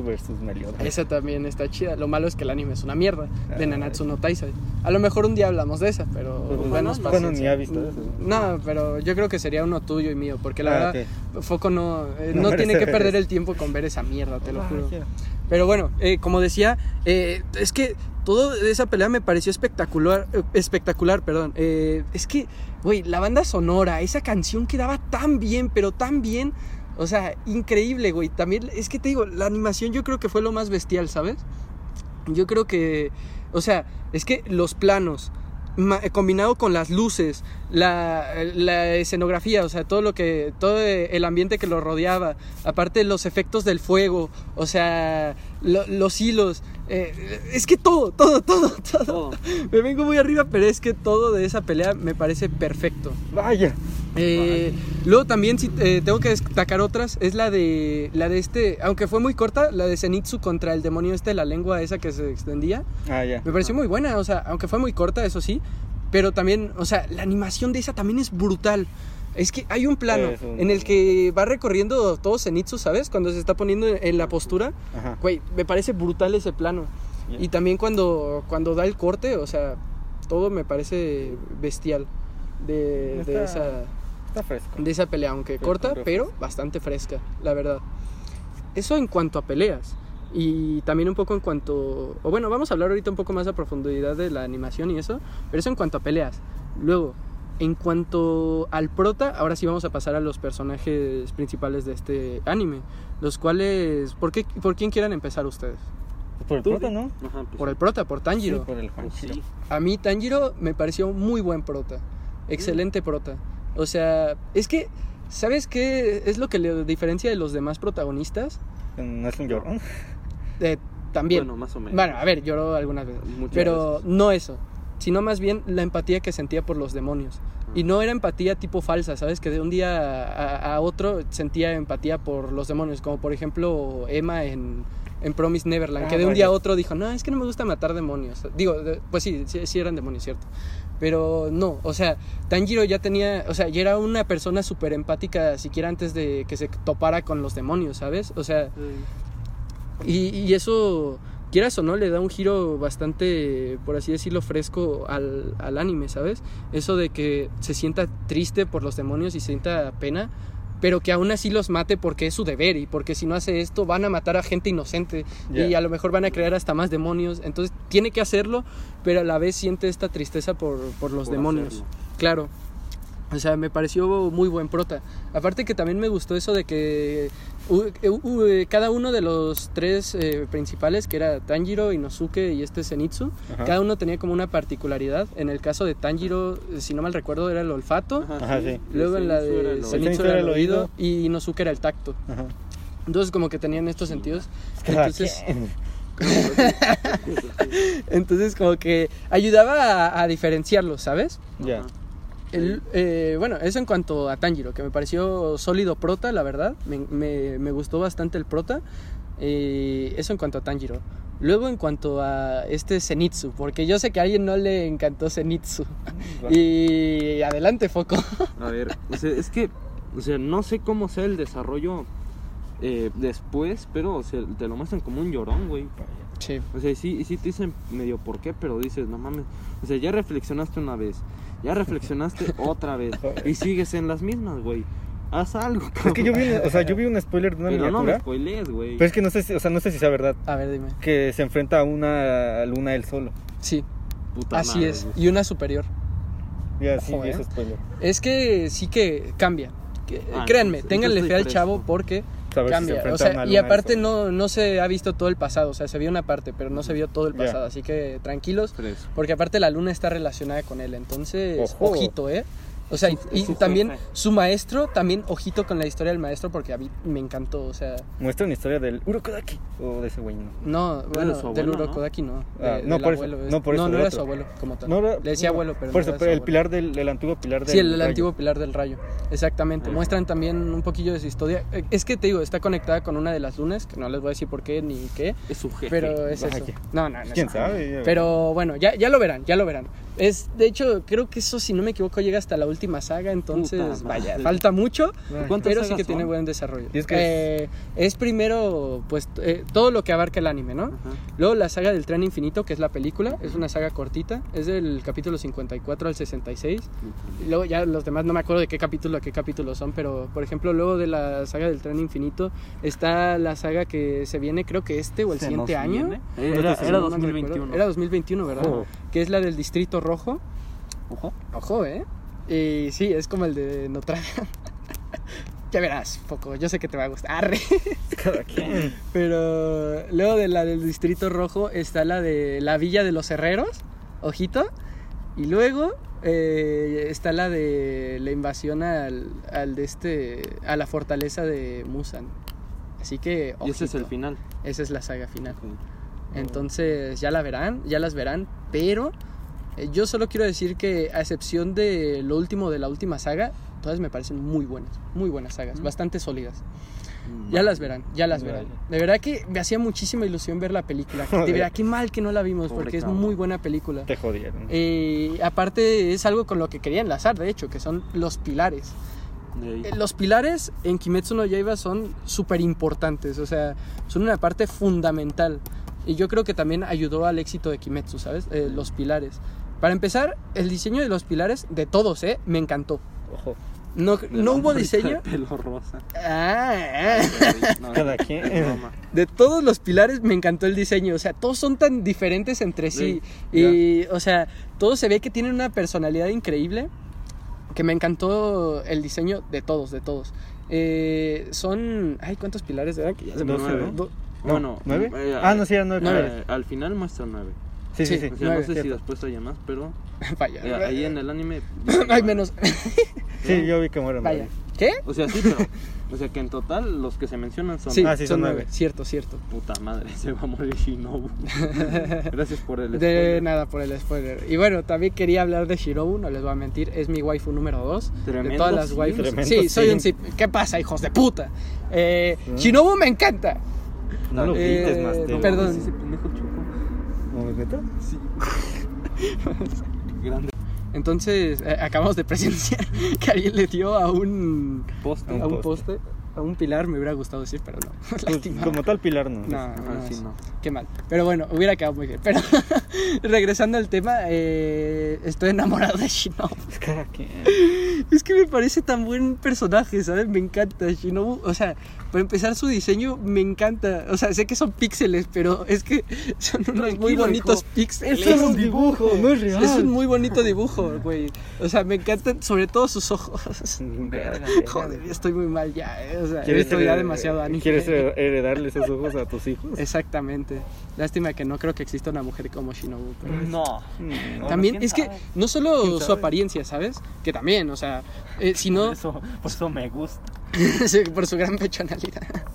Versus Meliodas. Esa también está chida. Lo malo es que el anime es una mierda. De. Nanatsu no Taizai. A lo mejor un día hablamos de esa, pero Pues, denos bueno, bueno, ni ha visto eso. No, pero yo creo que sería uno tuyo y mío, porque la Ah, verdad, Foco no, eh, No tiene que perder eso. el tiempo con ver esa mierda, te lo Ah, juro. Pero bueno, eh, como decía, eh, es que todo de esa pelea me pareció espectacular, eh, espectacular, perdón. Es que, güey, la banda sonora, esa canción quedaba tan bien, pero tan bien, o sea, increíble, güey. También, es que te digo, la animación yo creo que fue lo más bestial, ¿sabes? Yo creo que, o sea, es que los planos, combinado con las luces, la, la escenografía, o sea, todo lo que, todo el ambiente que lo rodeaba, aparte los efectos del fuego, o sea, lo- los hilos, eh, es que todo, todo, todo, [LAUGHS] todo. Todo. Me vengo muy arriba, pero es que todo de esa pelea me parece perfecto. Vaya. Eh, luego también si eh, tengo que destacar otras es la de la de este, aunque fue muy corta, la de Zenitsu contra el demonio este, la lengua esa que se extendía. Ah. Me pareció muy buena, o sea, aunque fue muy corta, eso sí, pero también, o sea, la animación de esa también es brutal. Es que hay un plano un- en el que va recorriendo todo Zenitsu, ¿sabes? Cuando se está poniendo en la postura. Ajá. Güey, me parece brutal ese plano. Ya. Y también cuando, cuando da el corte, o sea, todo me parece bestial de, esa Está fresco. de esa pelea, aunque corta, pero bastante fresca, la verdad. Eso en cuanto a peleas. Y también un poco en cuanto... O bueno, vamos a hablar ahorita un poco más a profundidad de la animación y eso. Pero eso en cuanto a peleas. Luego, en cuanto al prota, ahora sí vamos a pasar a los personajes principales de este anime. Los cuales... ¿Por, qué, por quién quieran empezar ustedes? Por el Tú, prota. ¿no? Ajá, pues, Por el prota, por Tanjiro. Sí, por el Juanjiro. A mí Tanjiro me pareció muy buen prota. Excelente prota. O sea, es que, ¿sabes qué es lo que le diferencia de los demás protagonistas? No es un llorón. Eh, también. Bueno, más o menos. Bueno, a ver, lloró algunas veces. Muchas Pero veces. no eso, sino más bien la empatía que sentía por los demonios. Y no era empatía tipo falsa, ¿sabes? Que de un día a, a otro sentía empatía por los demonios, como por ejemplo Emma en, en Promise Neverland, Ah, que de un vaya. día a otro dijo, no, es que no me gusta matar demonios. Digo, de- pues sí, sí, sí eran demonios, ¿cierto? Pero no, o sea, Tanjiro ya tenía, o sea, ya era una persona súper empática siquiera antes de que se topara con los demonios, ¿sabes? O sea, y, y eso, quieras o no, le da un giro bastante, por así decirlo, fresco al, al anime, ¿sabes? Eso de que se sienta triste por los demonios y sienta pena, pero que aún así los mate porque es su deber y porque si no hace esto van a matar a gente inocente y a lo mejor van a crear hasta más demonios. Entonces tiene que hacerlo, pero a la vez siente esta tristeza por, por los Por demonios. hacerlo. Claro. O sea, me pareció muy buen prota. Aparte que también me gustó eso de que cada uno de los tres eh, principales, que era Tanjiro, Inosuke y este Zenitsu, Ajá. cada uno tenía como una particularidad. En el caso de Tanjiro, eh, si no mal recuerdo, era el olfato. Ajá, sí. Luego en la Zenitsu era de el Zenitsu era el el oído oído. y Inosuke era el tacto. Ajá. Entonces como que tenían estos sentidos. [LAUGHS] Entonces, como que ayudaba a, a diferenciarlos, ¿sabes? Ya. El- eh, bueno, eso en cuanto a Tanjiro, que me pareció sólido prota, la verdad. Me, me- me gustó bastante el prota. Eh, eso en cuanto a Tanjiro. Luego en cuanto a este Zenitsu, porque yo sé que a alguien no le encantó Zenitsu. Y adelante, Foco. A ver, o sea, es que, o sea, no sé cómo sea el desarrollo eh, después, pero, o sea, te lo muestran como un llorón, güey. Sí. O sea, sí, sí te dicen medio por qué, pero dices, no mames. O sea, ya reflexionaste una vez, ya reflexionaste [LAUGHS] otra vez, y sigues en las mismas, güey. Haz algo, cabrón. Es que yo vi, un- o sea, yo vi un spoiler de una Pero no me miniatura. spoilees, güey. pero es que no sé si, o sea, no sé si sea verdad. A ver, dime. Que se enfrenta a una luna él solo. Sí, Puta así madre, es. güey. Y una superior. Ya, sí, Ojo, vi ¿eh? ese spoiler. Es que sí que cambia. Que- Ah, créanme, entonces- ténganle fe al chavo porque saber si se Cambia, o sea, a y aparte no, no se ha visto todo el pasado, o sea, se vio una parte, pero no se vio todo el pasado, así que tranquilos, porque aparte la luna está relacionada con él, entonces, Ojo. ojito, ¿eh? O sea, y, también su maestro, también ojito con la historia del maestro, porque a mí me encantó, o sea, Muestra una historia del Urokodaki. O de ese güey, ¿no? no, bueno, del. Urokodaki no, Ah, de- no, del por eso, abuelo, es- no, por eso no, no era su abuelo como tal, No, le decía abuelo, pero Por eso, pero el pilar del, el antiguo pilar del Sí, el, el rayo. antiguo pilar del rayo. Exactamente. Ajá. Muestran también un poquillo de su historia. Eh, Es que te digo, está conectada con una de las lunas, que no les voy a decir por qué ni qué, Es su jefe. pero es Vaya. eso. No, no, no. ¿Quién sabe? Pero bueno, ya, ya lo verán, ya lo verán. Es, de hecho, creo que eso, si no me equivoco, llega hasta la última saga, entonces, Puta vaya, madre. falta mucho, ¿Cuántas pero sí que tiene buen desarrollo. Y es que Eh, es primero, pues, eh, todo lo que abarca el anime, ¿no? Ajá. Luego la saga del tren infinito, que es la película, es una saga cortita, es del capítulo 54 al 66. Y luego ya los demás no me acuerdo de qué capítulo a qué capítulo son, pero por ejemplo, luego de la saga del tren infinito está la saga que se viene, creo que este o el ¿Se siguiente año. Era, Sí, era no me 2021. recuerdo. Era 2021, ¿verdad? Que es la del Distrito Rojo. Ojo. Ojo, ¿eh? Y sí, es como el de Notre Dame. [LAUGHS] ya verás, poco. Yo sé que te va a gustar. Arre. [LAUGHS] Cada quien. Pero luego de la del Distrito Rojo está la de la Villa de los Herreros, ojito. Y luego eh, está la de la invasión al, al de este a la fortaleza de Musan. Así que Y ese es el ojito. final. Esa es la saga final. Entonces ya la verán, ya las verán, pero eh, yo solo quiero decir que a excepción de lo último de la última saga, todas me parecen muy buenas, muy buenas sagas, Mm. bastante sólidas. Mm. Ya las verán, ya las verán. De verdad que me hacía muchísima ilusión ver la película. [LAUGHS] De verdad, qué mal que no la vimos, Pobre porque es muy buena película. Te jodieron. Eh, aparte es algo con lo que quería enlazar, de hecho, que son los pilares. Eh, Los pilares en Kimetsu no Yaiba son súper importantes, o sea, son una parte fundamental. Y yo creo que también ayudó al éxito de Kimetsu, ¿sabes? Eh, los pilares. Para empezar, el diseño de los pilares, de todos, ¿eh? Me encantó. Ojo. No, De no hubo diseño. de Pelo rosa. Ah, ah. [LAUGHS] Cada quien. De todos los pilares me encantó el diseño. O sea, todos son tan diferentes entre sí. Sí, y, o sea, todos se ve que tienen una personalidad increíble. Que me encantó el diseño de todos, de todos. Eh, son. Ay, ¿cuántos pilares eran? Que ya se me. No, Bueno, ¿nueve? eh, ah, no, sí, eran nueve. nueve. Eh, al final muestra nueve. Sí, sí, Sí. sí. O sea, Nueve, no sé si cierto. después haya más, pero [LAUGHS] Vaya. eh, ahí en el anime. [LAUGHS] Ay, menos. [LAUGHS] Sí, yo vi que mueren. Vaya. varios. ¿Qué? O sea, sí, pero. O sea, que en total los que se mencionan son. Sí, Ah, sí, son son nueve. nueve. Cierto, cierto. Puta madre, se va a morir Shinobu. Gracias por el De spoiler. nada por el spoiler. Y bueno, también quería hablar de Shirobu, no les voy a mentir, es mi waifu número 2. De Tremendo todas las waifus. Tremendo Sí, soy un. ¿Qué pasa, hijos de puta? Eh, ¿Ah? Shinobu me encanta. No lo Eh, grites, Master. perdón. Sí, ese pendejo chocó. ¿No me meto? Sí. [LAUGHS] Grande Entonces, eh, acabamos de presenciar [LAUGHS] que alguien le dio a un, poste. a un poste. a un pilar, me hubiera gustado decir, pero no. [LAUGHS] Pues, Lástima. como tal pilar, no. No, Ajá, no, sí, es- no. Qué mal. Pero bueno, hubiera quedado muy bien. Pero regresando al tema, eh, estoy enamorado de Shinobu. Es que me parece tan buen personaje, ¿sabes? Me encanta Shinobu. O sea, para empezar su diseño me encanta. O sea, sé que son píxeles, pero es que son unos muy Tranquilo, bonitos hijo. píxeles. Es un dibujo, no es real. Es un muy bonito dibujo, güey. O sea, me encantan sobre todo sus ojos. [LAUGHS] Verga. Joder, estoy muy mal ya, ¿eh? O sea, ¿Quieres estoy ya demasiado anime. ¿Quieres hered- heredarle esos ojos a tus hijos? Exactamente. Lástima que no creo que exista una mujer como Shinobu. pero- No. Mm, También ¿quién es que sabe? no solo ¿Quién su sabe? apariencia, ¿sabes? Que también, o sea, eh, sino Por eso, por eso me gusta. [LAUGHS] Sí, por su gran pechonalidad. [LAUGHS]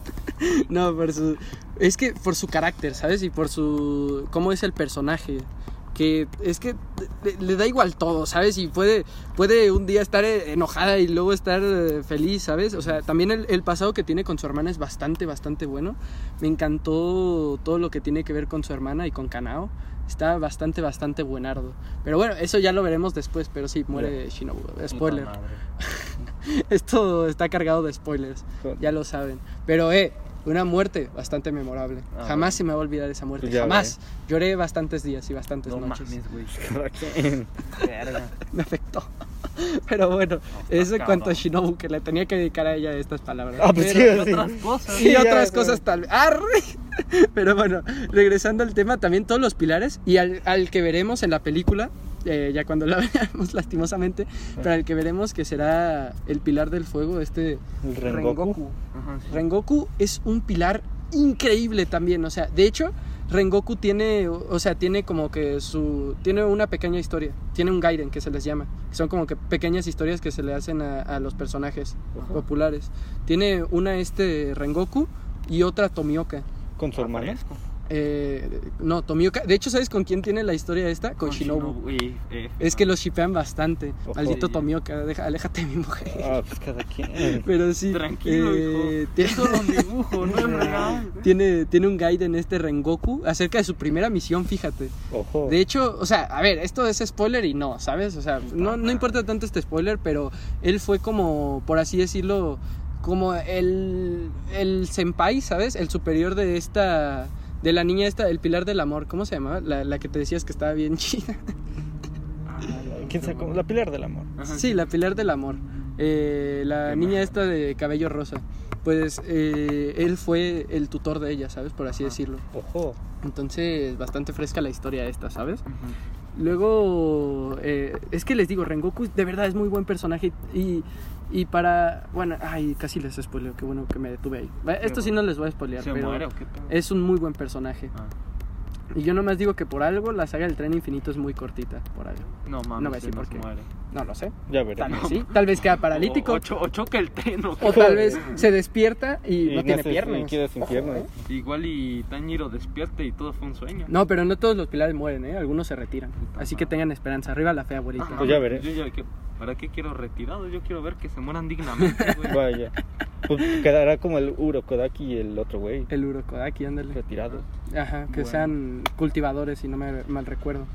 No, por su. Es que por su carácter, ¿sabes? Y por su. cómo es el personaje. Que es que le, le da igual todo, ¿sabes? Y puede, puede un día estar eh, enojada y luego estar eh, feliz, ¿sabes? O sea, también el, el pasado que tiene con su hermana es bastante, bastante bueno. Me encantó todo lo que tiene que ver con su hermana y con Kanao. Está bastante, bastante buenardo. Pero bueno, eso ya lo veremos después. Pero sí, muere Shinobu. Spoiler. [LAUGHS] [LAUGHS] Esto está cargado de spoilers, ya lo saben. Pero, eh, una muerte bastante memorable. Ah, Jamás bueno. se me va a olvidar esa muerte. Pues ya Jamás. Lloré bastantes días y bastantes No noches. mames, güey. [LAUGHS] [LAUGHS] Me afectó. Pero bueno, está eso en cuanto a. Shinobu, que le tenía que dedicar a ella estas palabras. Ah, pues Pero- sí, sí. Otras cosas. y Sí, ya, otras pero- cosas tal vez. ¡Arre! Pero bueno, regresando al tema, también todos los pilares y al, al que veremos en la película, eh, ya cuando la [LAUGHS] veamos lastimosamente, para el que veremos que será el pilar del fuego, este El Rengoku. Ajá, sí. Rengoku es un pilar increíble también, o sea, de hecho, Rengoku tiene, o sea, tiene como que su, tiene una pequeña historia, tiene un Gaiden que se les llama, que son como que pequeñas historias que se le hacen a, a los personajes Ajá. populares. Tiene una este Rengoku y otra Tomioka. Con su hermana. Eh, no, Tomioka, de hecho, ¿sabes con quién tiene la historia esta? Con, Shinobu. y, eh, Es que los shipean bastante. Ojo. Maldito. Tomioka, deja, aléjate de mi mujer. Ah, pues cada quien. [LAUGHS] Pero sí. Tranquilo, eh, hijo. tiene- Es solo un dibujo, no es real. [LAUGHS] tiene, tiene un guide en este Rengoku acerca de su primera misión, fíjate. Ojo. De hecho, o sea, a ver, esto es spoiler y no, ¿sabes? O sea, no, no importa tanto este spoiler, pero él fue como, por así decirlo, como el, el senpai, ¿sabes? El superior de esta, de la niña esta, el pilar del amor, ¿cómo se llamaba? La, la que te decías que estaba bien [LAUGHS] chida. ¿Quién sacó? La pilar del amor. Ajá, Sí, la pilar del amor. Eh, la Qué niña mal. esta de cabello rosa. Pues eh, él fue el tutor de ella, ¿sabes? Por así Ajá. decirlo. Ojo. Entonces, bastante fresca la historia esta, ¿sabes? Luego, eh, es que les digo, Rengoku de verdad es muy buen personaje y, y para... Bueno, ay, casi les spoileo, qué bueno que me detuve ahí. Esto sí no les voy a spoilear, ¿Se pero muere o qué pedo? es un muy buen personaje. Ah. Y yo nomás digo que por algo la saga del tren infinito es muy cortita, por algo. No mames, No voy a decir se por qué. muere. No lo sé. Ya Tal veremos. vez sí, tal vez queda paralítico. O, o cho- o choca el tren o O tal vez se despierta y, Y no tiene piernas. y queda sin Ojo, piernas. ¿eh? Igual y Tanjiro despierte y todo fue un sueño. No, pero no todos los pilares mueren, ¿eh? Algunos se retiran. Así que tengan esperanza. Arriba la fe, abuelita. Ajá. Pues ya veré. Yo ya que- ¿Para qué quiero retirados? Yo quiero ver que se mueran dignamente, güey. [LAUGHS] Vaya. Pues quedará como el Urokodaki y el otro güey. El Urokodaki, ándale. Retirado. Ajá, que Bueno. sean cultivadores, si no me mal recuerdo.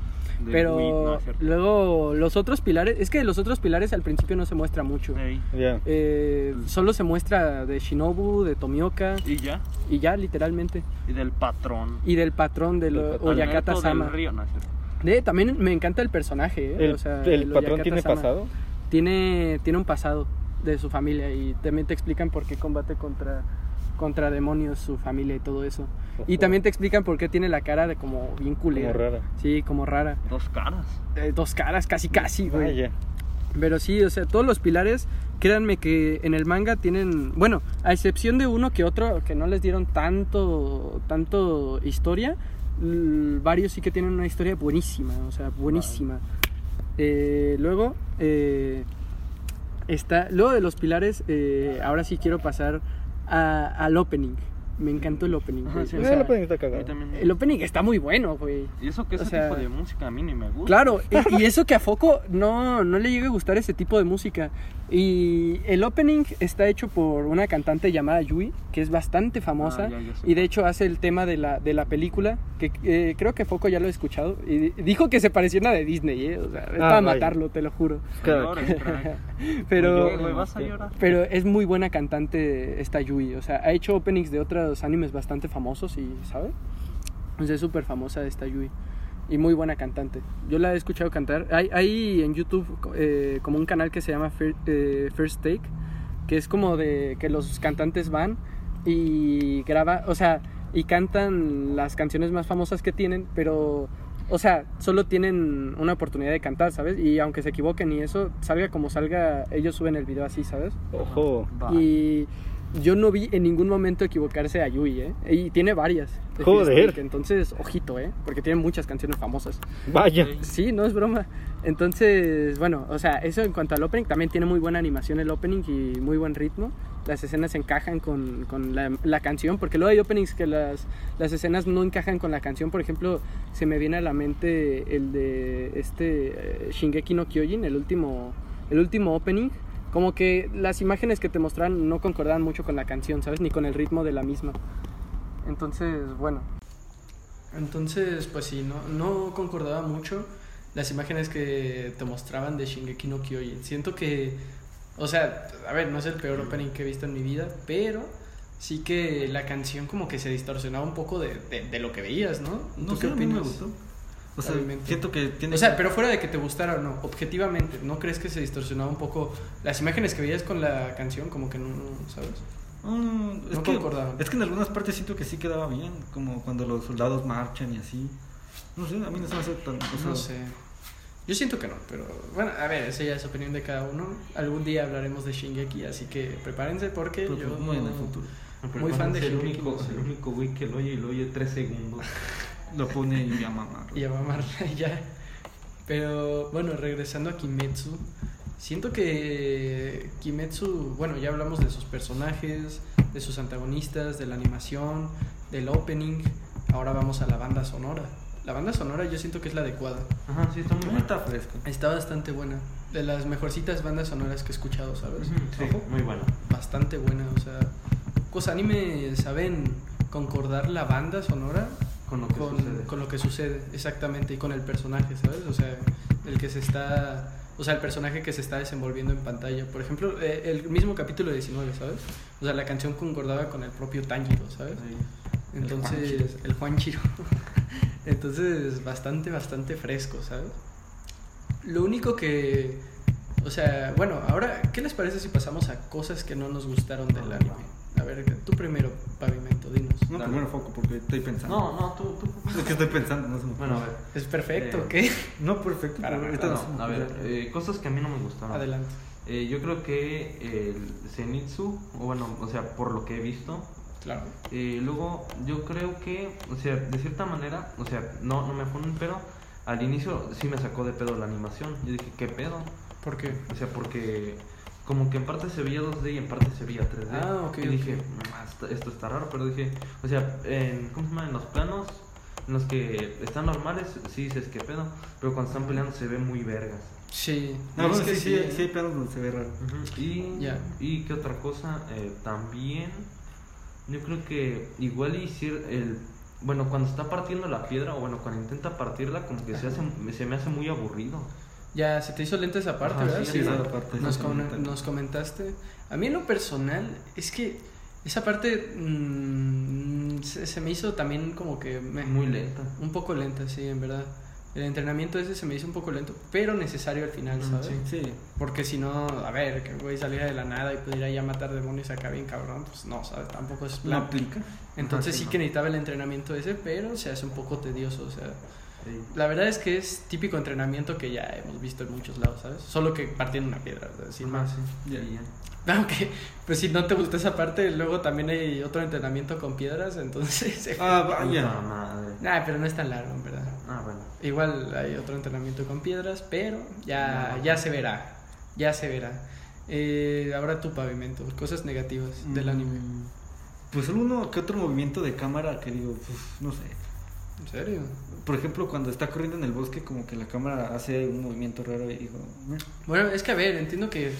Pero weed, no, luego los otros pilares, es que los otros pilares al principio no se muestra mucho. Eh, solo se muestra de Shinobu, de Tomioka Y ya. y ya literalmente. Y del patrón. Y del patrón de lo- patrón. Oyakata Sama. del Río, no, es cierto. De, también me encanta el personaje, ¿eh? ¿El, O sea, el patrón Oyakata tiene Sama. pasado? Tiene, tiene un pasado de su familia y también te explican por qué combate contra, contra demonios su familia y todo eso. Y también te explican por qué tiene la cara de como bien culera. Como rara. Sí, como rara. Dos caras. Eh, dos caras, casi casi, güey. Vaya. Pero sí, o sea, todos los pilares, créanme que en el manga tienen, bueno, a excepción de uno que otro que no les dieron tanto, tanto historia, varios sí que tienen una historia buenísima, o sea, buenísima. Eh, luego, eh, está, luego de los pilares, eh, ahora sí quiero pasar a- al opening. Me encantó el opening. Ajá, sí. O Eh, sea, estar A mí cagado. también. el opening está muy bueno, güey. Y eso que o ese sea- tipo de música a mí ni me gusta. Claro, [LAUGHS] y, y eso que a Foco no, no le llega a gustar ese tipo de música. Y el opening está hecho por una cantante llamada Yui, que es bastante famosa. Ah, ya, ya y de hecho hace el tema de la, de la película, que eh, creo que Foco ya lo ha escuchado. Y di- dijo que se parecía a una de Disney, ¿eh? O sea, es Ah, para vaya. matarlo, te lo juro. [LAUGHS] Pero... Oye, güey, ¿vas a llorar? Pero es muy buena cantante esta Yui, o sea, ha hecho openings de otros animes bastante famosos y, ¿sabes? O sea, es súper famosa esta Yui y muy buena cantante. Yo la he escuchado cantar. Hay, hay en YouTube eh, como un canal que se llama Fir- eh, First Take, que es como de que los cantantes van y graba, o sea, y cantan las canciones más famosas que tienen, pero o sea, solo tienen una oportunidad de cantar, ¿sabes? Y aunque se equivoquen y eso, salga como salga, ellos suben el video así, ¿sabes? Ojo. Y yo no vi en ningún momento equivocarse a Yui, ¿eh? Y tiene varias. de Joder. Entonces, ojito, ¿eh? Porque tiene muchas canciones famosas. Vaya. Sí. Sí, no es broma. Entonces, bueno, o sea, eso en cuanto al opening, también tiene muy buena animación el opening y muy buen ritmo. Las escenas encajan con, con la, la canción, porque luego hay openings que las, las escenas no encajan con la canción. Por ejemplo, se me viene a la mente el de este eh, Shingeki no Kyojin, el último, el último opening. Como que las imágenes que te mostraban no concordaban mucho con la canción, ¿sabes? Ni con el ritmo de la misma. Entonces, bueno. Entonces, pues sí, no, no concordaba mucho las imágenes que te mostraban de Shingeki no Kyojin. Siento que, o sea, a ver, no es el peor opening que he visto en mi vida, pero sí que la canción como que se distorsionaba un poco de, de, de lo que veías, ¿no? No ¿Tú sé, a mí me gustó. O sea, Obviamente. siento que tiene... O sea, pero fuera de que te gustara o no, objetivamente, ¿no crees que se distorsionaba un poco las imágenes que veías con la canción? Como que no, ¿sabes? Mm, es, no que, concordaban. es que en algunas partes siento que sí quedaba bien, como cuando los soldados marchan y así. No sé, a mí no se me hace tan... o sea, No sé. Yo siento que no, pero bueno, a ver, esa ya es opinión de cada uno. Algún día hablaremos de Shingeki, así que prepárense porque Pero, yo muy en el futuro. Muy fan de el Shingeki único, no sé. el único güey que lo oye y lo oye tres segundos. [LAUGHS] Lo pone y y a mamarla [LAUGHS] ya. Pero bueno, regresando a Kimetsu, siento que Kimetsu, bueno, ya hablamos de sus personajes, de sus antagonistas, de la animación, del opening. Ahora vamos a la banda sonora. La banda sonora yo siento que es la adecuada. Ajá, sí, está muy No bueno. está fresco. Está bastante buena. De las mejorcitas bandas sonoras que he escuchado, ¿sabes? Sí, muy bueno. Bastante buena, o sea, Cos Anime saben concordar la banda sonora Con lo que con, sucede. con lo que sucede, exactamente, y con el personaje, ¿sabes? O sea, el que se está, o sea, el personaje que se está desenvolviendo en pantalla. Por ejemplo, eh, el mismo capítulo 19, ¿sabes? O sea, la canción concordaba con el propio Tanjiro, ¿sabes? Sí. Entonces, el Juan Chiro. [LAUGHS] Entonces, bastante, bastante fresco, ¿sabes? Lo único que, o sea, bueno, ahora, ¿qué les parece si pasamos a cosas que no nos gustaron del anime? A ver, tú primero, Pavimento, dinos. No, Dale. primero foco porque estoy pensando. No, no, tú, tú. Es que estoy pensando, no se me Bueno, a ver. ¿Es perfecto Eh, o qué? [LAUGHS] No, perfecto. Para pero nada, ahorita No, no a ver, eh, cosas que a mí no me gustaron. Adelante. Eh, yo creo que el Zenitsu, o bueno, o sea, por lo que he visto, Claro. eh, luego yo creo que, o sea, de cierta manera, o sea, no, no me ponen, pero al inicio sí me sacó de pedo la animación. Yo dije, ¿qué pedo? ¿Por qué? O sea, porque como que en parte se veía 2D y en parte se veía 3D. Ah, ok, Y dije, ok. "No, esto, está raro, pero dije, o sea, en, ¿cómo se llama? En los planos, en los que están normales, sí dices, ¿qué pedo? Pero cuando están peleando se ve muy vergas. Sí. No, es bueno, que sí, sí, sí hay planos donde se ve raro. Y, Ya. y qué otra cosa, Eh, también yo creo que igual hicir el bueno cuando está partiendo la piedra o bueno cuando intenta partirla como que se hace se me hace muy aburrido. Ya, se te hizo lenta esa parte, Ajá, ¿verdad? sí, Sí, esa ¿no? parte, nos, com- nos comentaste. A mí en lo personal es que esa parte mm, se, se me hizo también como que... me- Muy lenta. Un poco lenta, sí, en verdad. El entrenamiento ese se me hizo un poco lento, pero necesario al final, ¿sabes? sí. Sí. Porque si no, a ver, que el güey saliera de la nada y pudiera ya matar demonios acá bien cabrón, pues no, ¿sabes? Tampoco es No plan. aplica. Entonces Ajá, sí, sí no. que necesitaba el entrenamiento ese, pero se hace un poco tedioso, o sea... Sí. La verdad es que es típico entrenamiento que ya hemos visto en muchos lados, ¿sabes? Solo que partiendo una piedra, ¿verdad? sin Ajá, más. sí. Ya. Y ya. Aunque, pues si no te gustó esa parte, luego también hay otro entrenamiento con piedras, entonces... Ah, vaya. madre. Nah, pero no es tan largo, en verdad. Ah, bueno. Igual hay otro entrenamiento con piedras, pero ya, ya se verá, ya se verá. Eh, ahora tu pavimento, cosas negativas del anime. Mm, Pues solo uno que otro movimiento de cámara que digo, uf, no sé. ¿En serio? Por ejemplo, cuando está corriendo en el bosque, como que la cámara hace un movimiento raro y digo. Bueno, es que a ver, entiendo que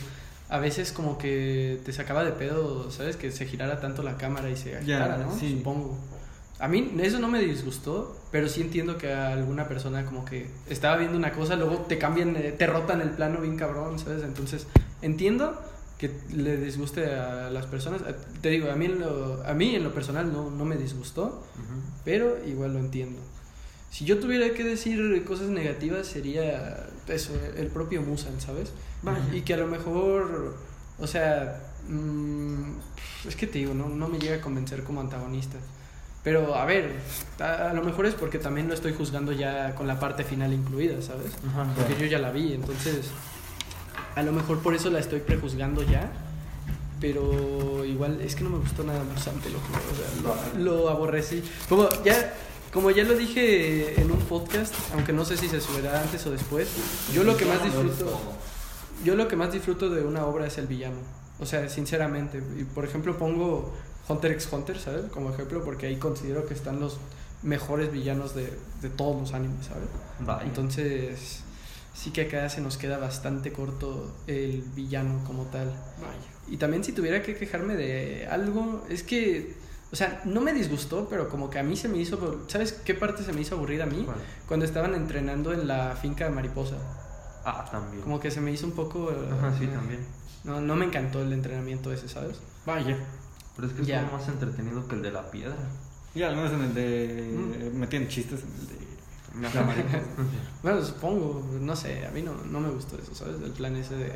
a veces como que te sacaba de pedo, ¿sabes? Que se girara tanto la cámara y se agitara, ¿no? sí. Supongo. A mí eso no me disgustó, pero sí entiendo que a alguna persona como que estaba viendo una cosa, luego te cambian, eh, te rotan el plano bien cabrón, ¿sabes? Entonces, entiendo que le disguste a las personas. Eh, Te digo, a mí en lo, a mí en lo personal no, no me disgustó, pero igual lo entiendo. Si yo tuviera que decir cosas negativas sería eso, el propio Musan, ¿sabes? Vaya. Y que a lo mejor, o sea, mm, es que te digo, no, no me llega a convencer como antagonista. Pero a ver, a, a lo mejor es porque también lo estoy juzgando ya con la parte final incluida, ¿sabes? Ajá. Porque yo ya la vi, entonces a lo mejor por eso la estoy prejuzgando ya. Pero igual es que no me gustó nada Musan, te lo juro. o sea, lo, lo aborrecí. Como ya, como ya lo dije en un podcast, aunque no sé si se subirá antes o después, yo lo que más disfruto, yo lo que más disfruto de una obra es el villano. O sea, sinceramente. Y por ejemplo pongo Hunter x Hunter, ¿sabes? Como ejemplo, porque ahí considero que están los mejores villanos de, de todos los animes, ¿sabes? Vaya. Entonces, sí que acá se nos queda bastante corto el villano como tal. Y también si tuviera que quejarme de algo, es que, o sea, no me disgustó, pero como que a mí se me hizo, ¿sabes qué parte se me hizo aburrida a mí? ¿Cuál? Cuando estaban entrenando en la finca de mariposa. Ah, también. Como que se me hizo un poco... Ajá, sí, también. No, no me encantó el entrenamiento ese, ¿sabes? Vaya. Pero es que es como más entretenido que el de la piedra. Y al menos en el de. Mm. Metían chistes en el de. Me La mariposa. [LAUGHS] Bueno, supongo, no sé, a mí no, no me gustó eso, ¿sabes? El plan ese de...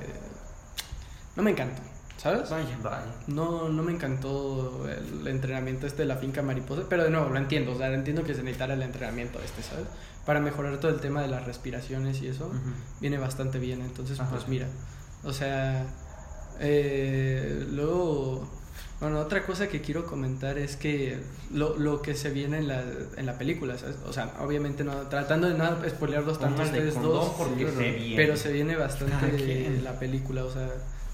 No me encantó. ¿Sabes? Vaya. Vaya. No, no me encantó el entrenamiento este de la finca mariposa, pero de nuevo, lo entiendo, o sea, entiendo que se necesitara el entrenamiento este, ¿sabes? Para mejorar todo el tema de las respiraciones y eso, viene bastante bien, entonces, Ajá. pues mira, o sea, eh, luego, bueno, otra cosa que quiero comentar es que lo, lo que se viene en la, en la película, ¿sabes? O sea, obviamente no, tratando de no spoilearlos tanto ustedes dos, porque sí, se pero- viene. pero se viene bastante quien. la película, o sea,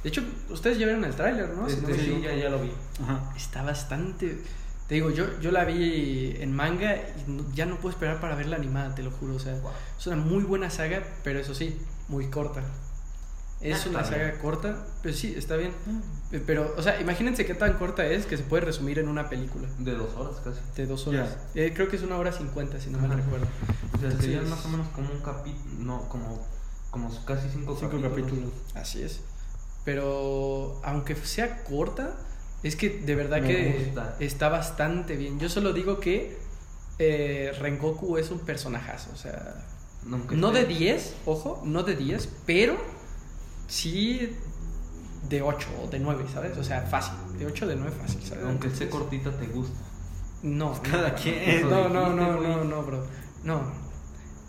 de hecho, ustedes ya vieron el tráiler, ¿no? Si no Este, sí, ya, ya lo vi. Ajá. está bastante. Te digo, yo, yo la vi en manga y no- ya no puedo esperar para verla animada, te lo juro. O sea, es una muy buena saga, pero eso sí, muy corta. Es Ah, una saga bien. corta, pero sí, está bien. Eh, Pero, o sea, imagínense qué tan corta es que se puede resumir en una película De dos horas casi. de dos horas. Eh, creo que es una hora cincuenta, si no mal Ajá. recuerdo. O sea, Entonces- serían más o menos como un capítulo. No, como, como casi cinco, Cinco capítulos. Así es. Pero aunque sea corta, es que de verdad Me que gusta. está bastante bien. Yo solo digo que eh, Rengoku es un personajazo. O sea, Aunque no de 10, ojo, no de 10, pero sí de 8 o de 9, ¿sabes? O sea, fácil. De 8 o de 9 fácil, ¿sabes? Aunque esté cortita, te gusta. No, Cada no, quien. No, no, no, no, no, bro. No.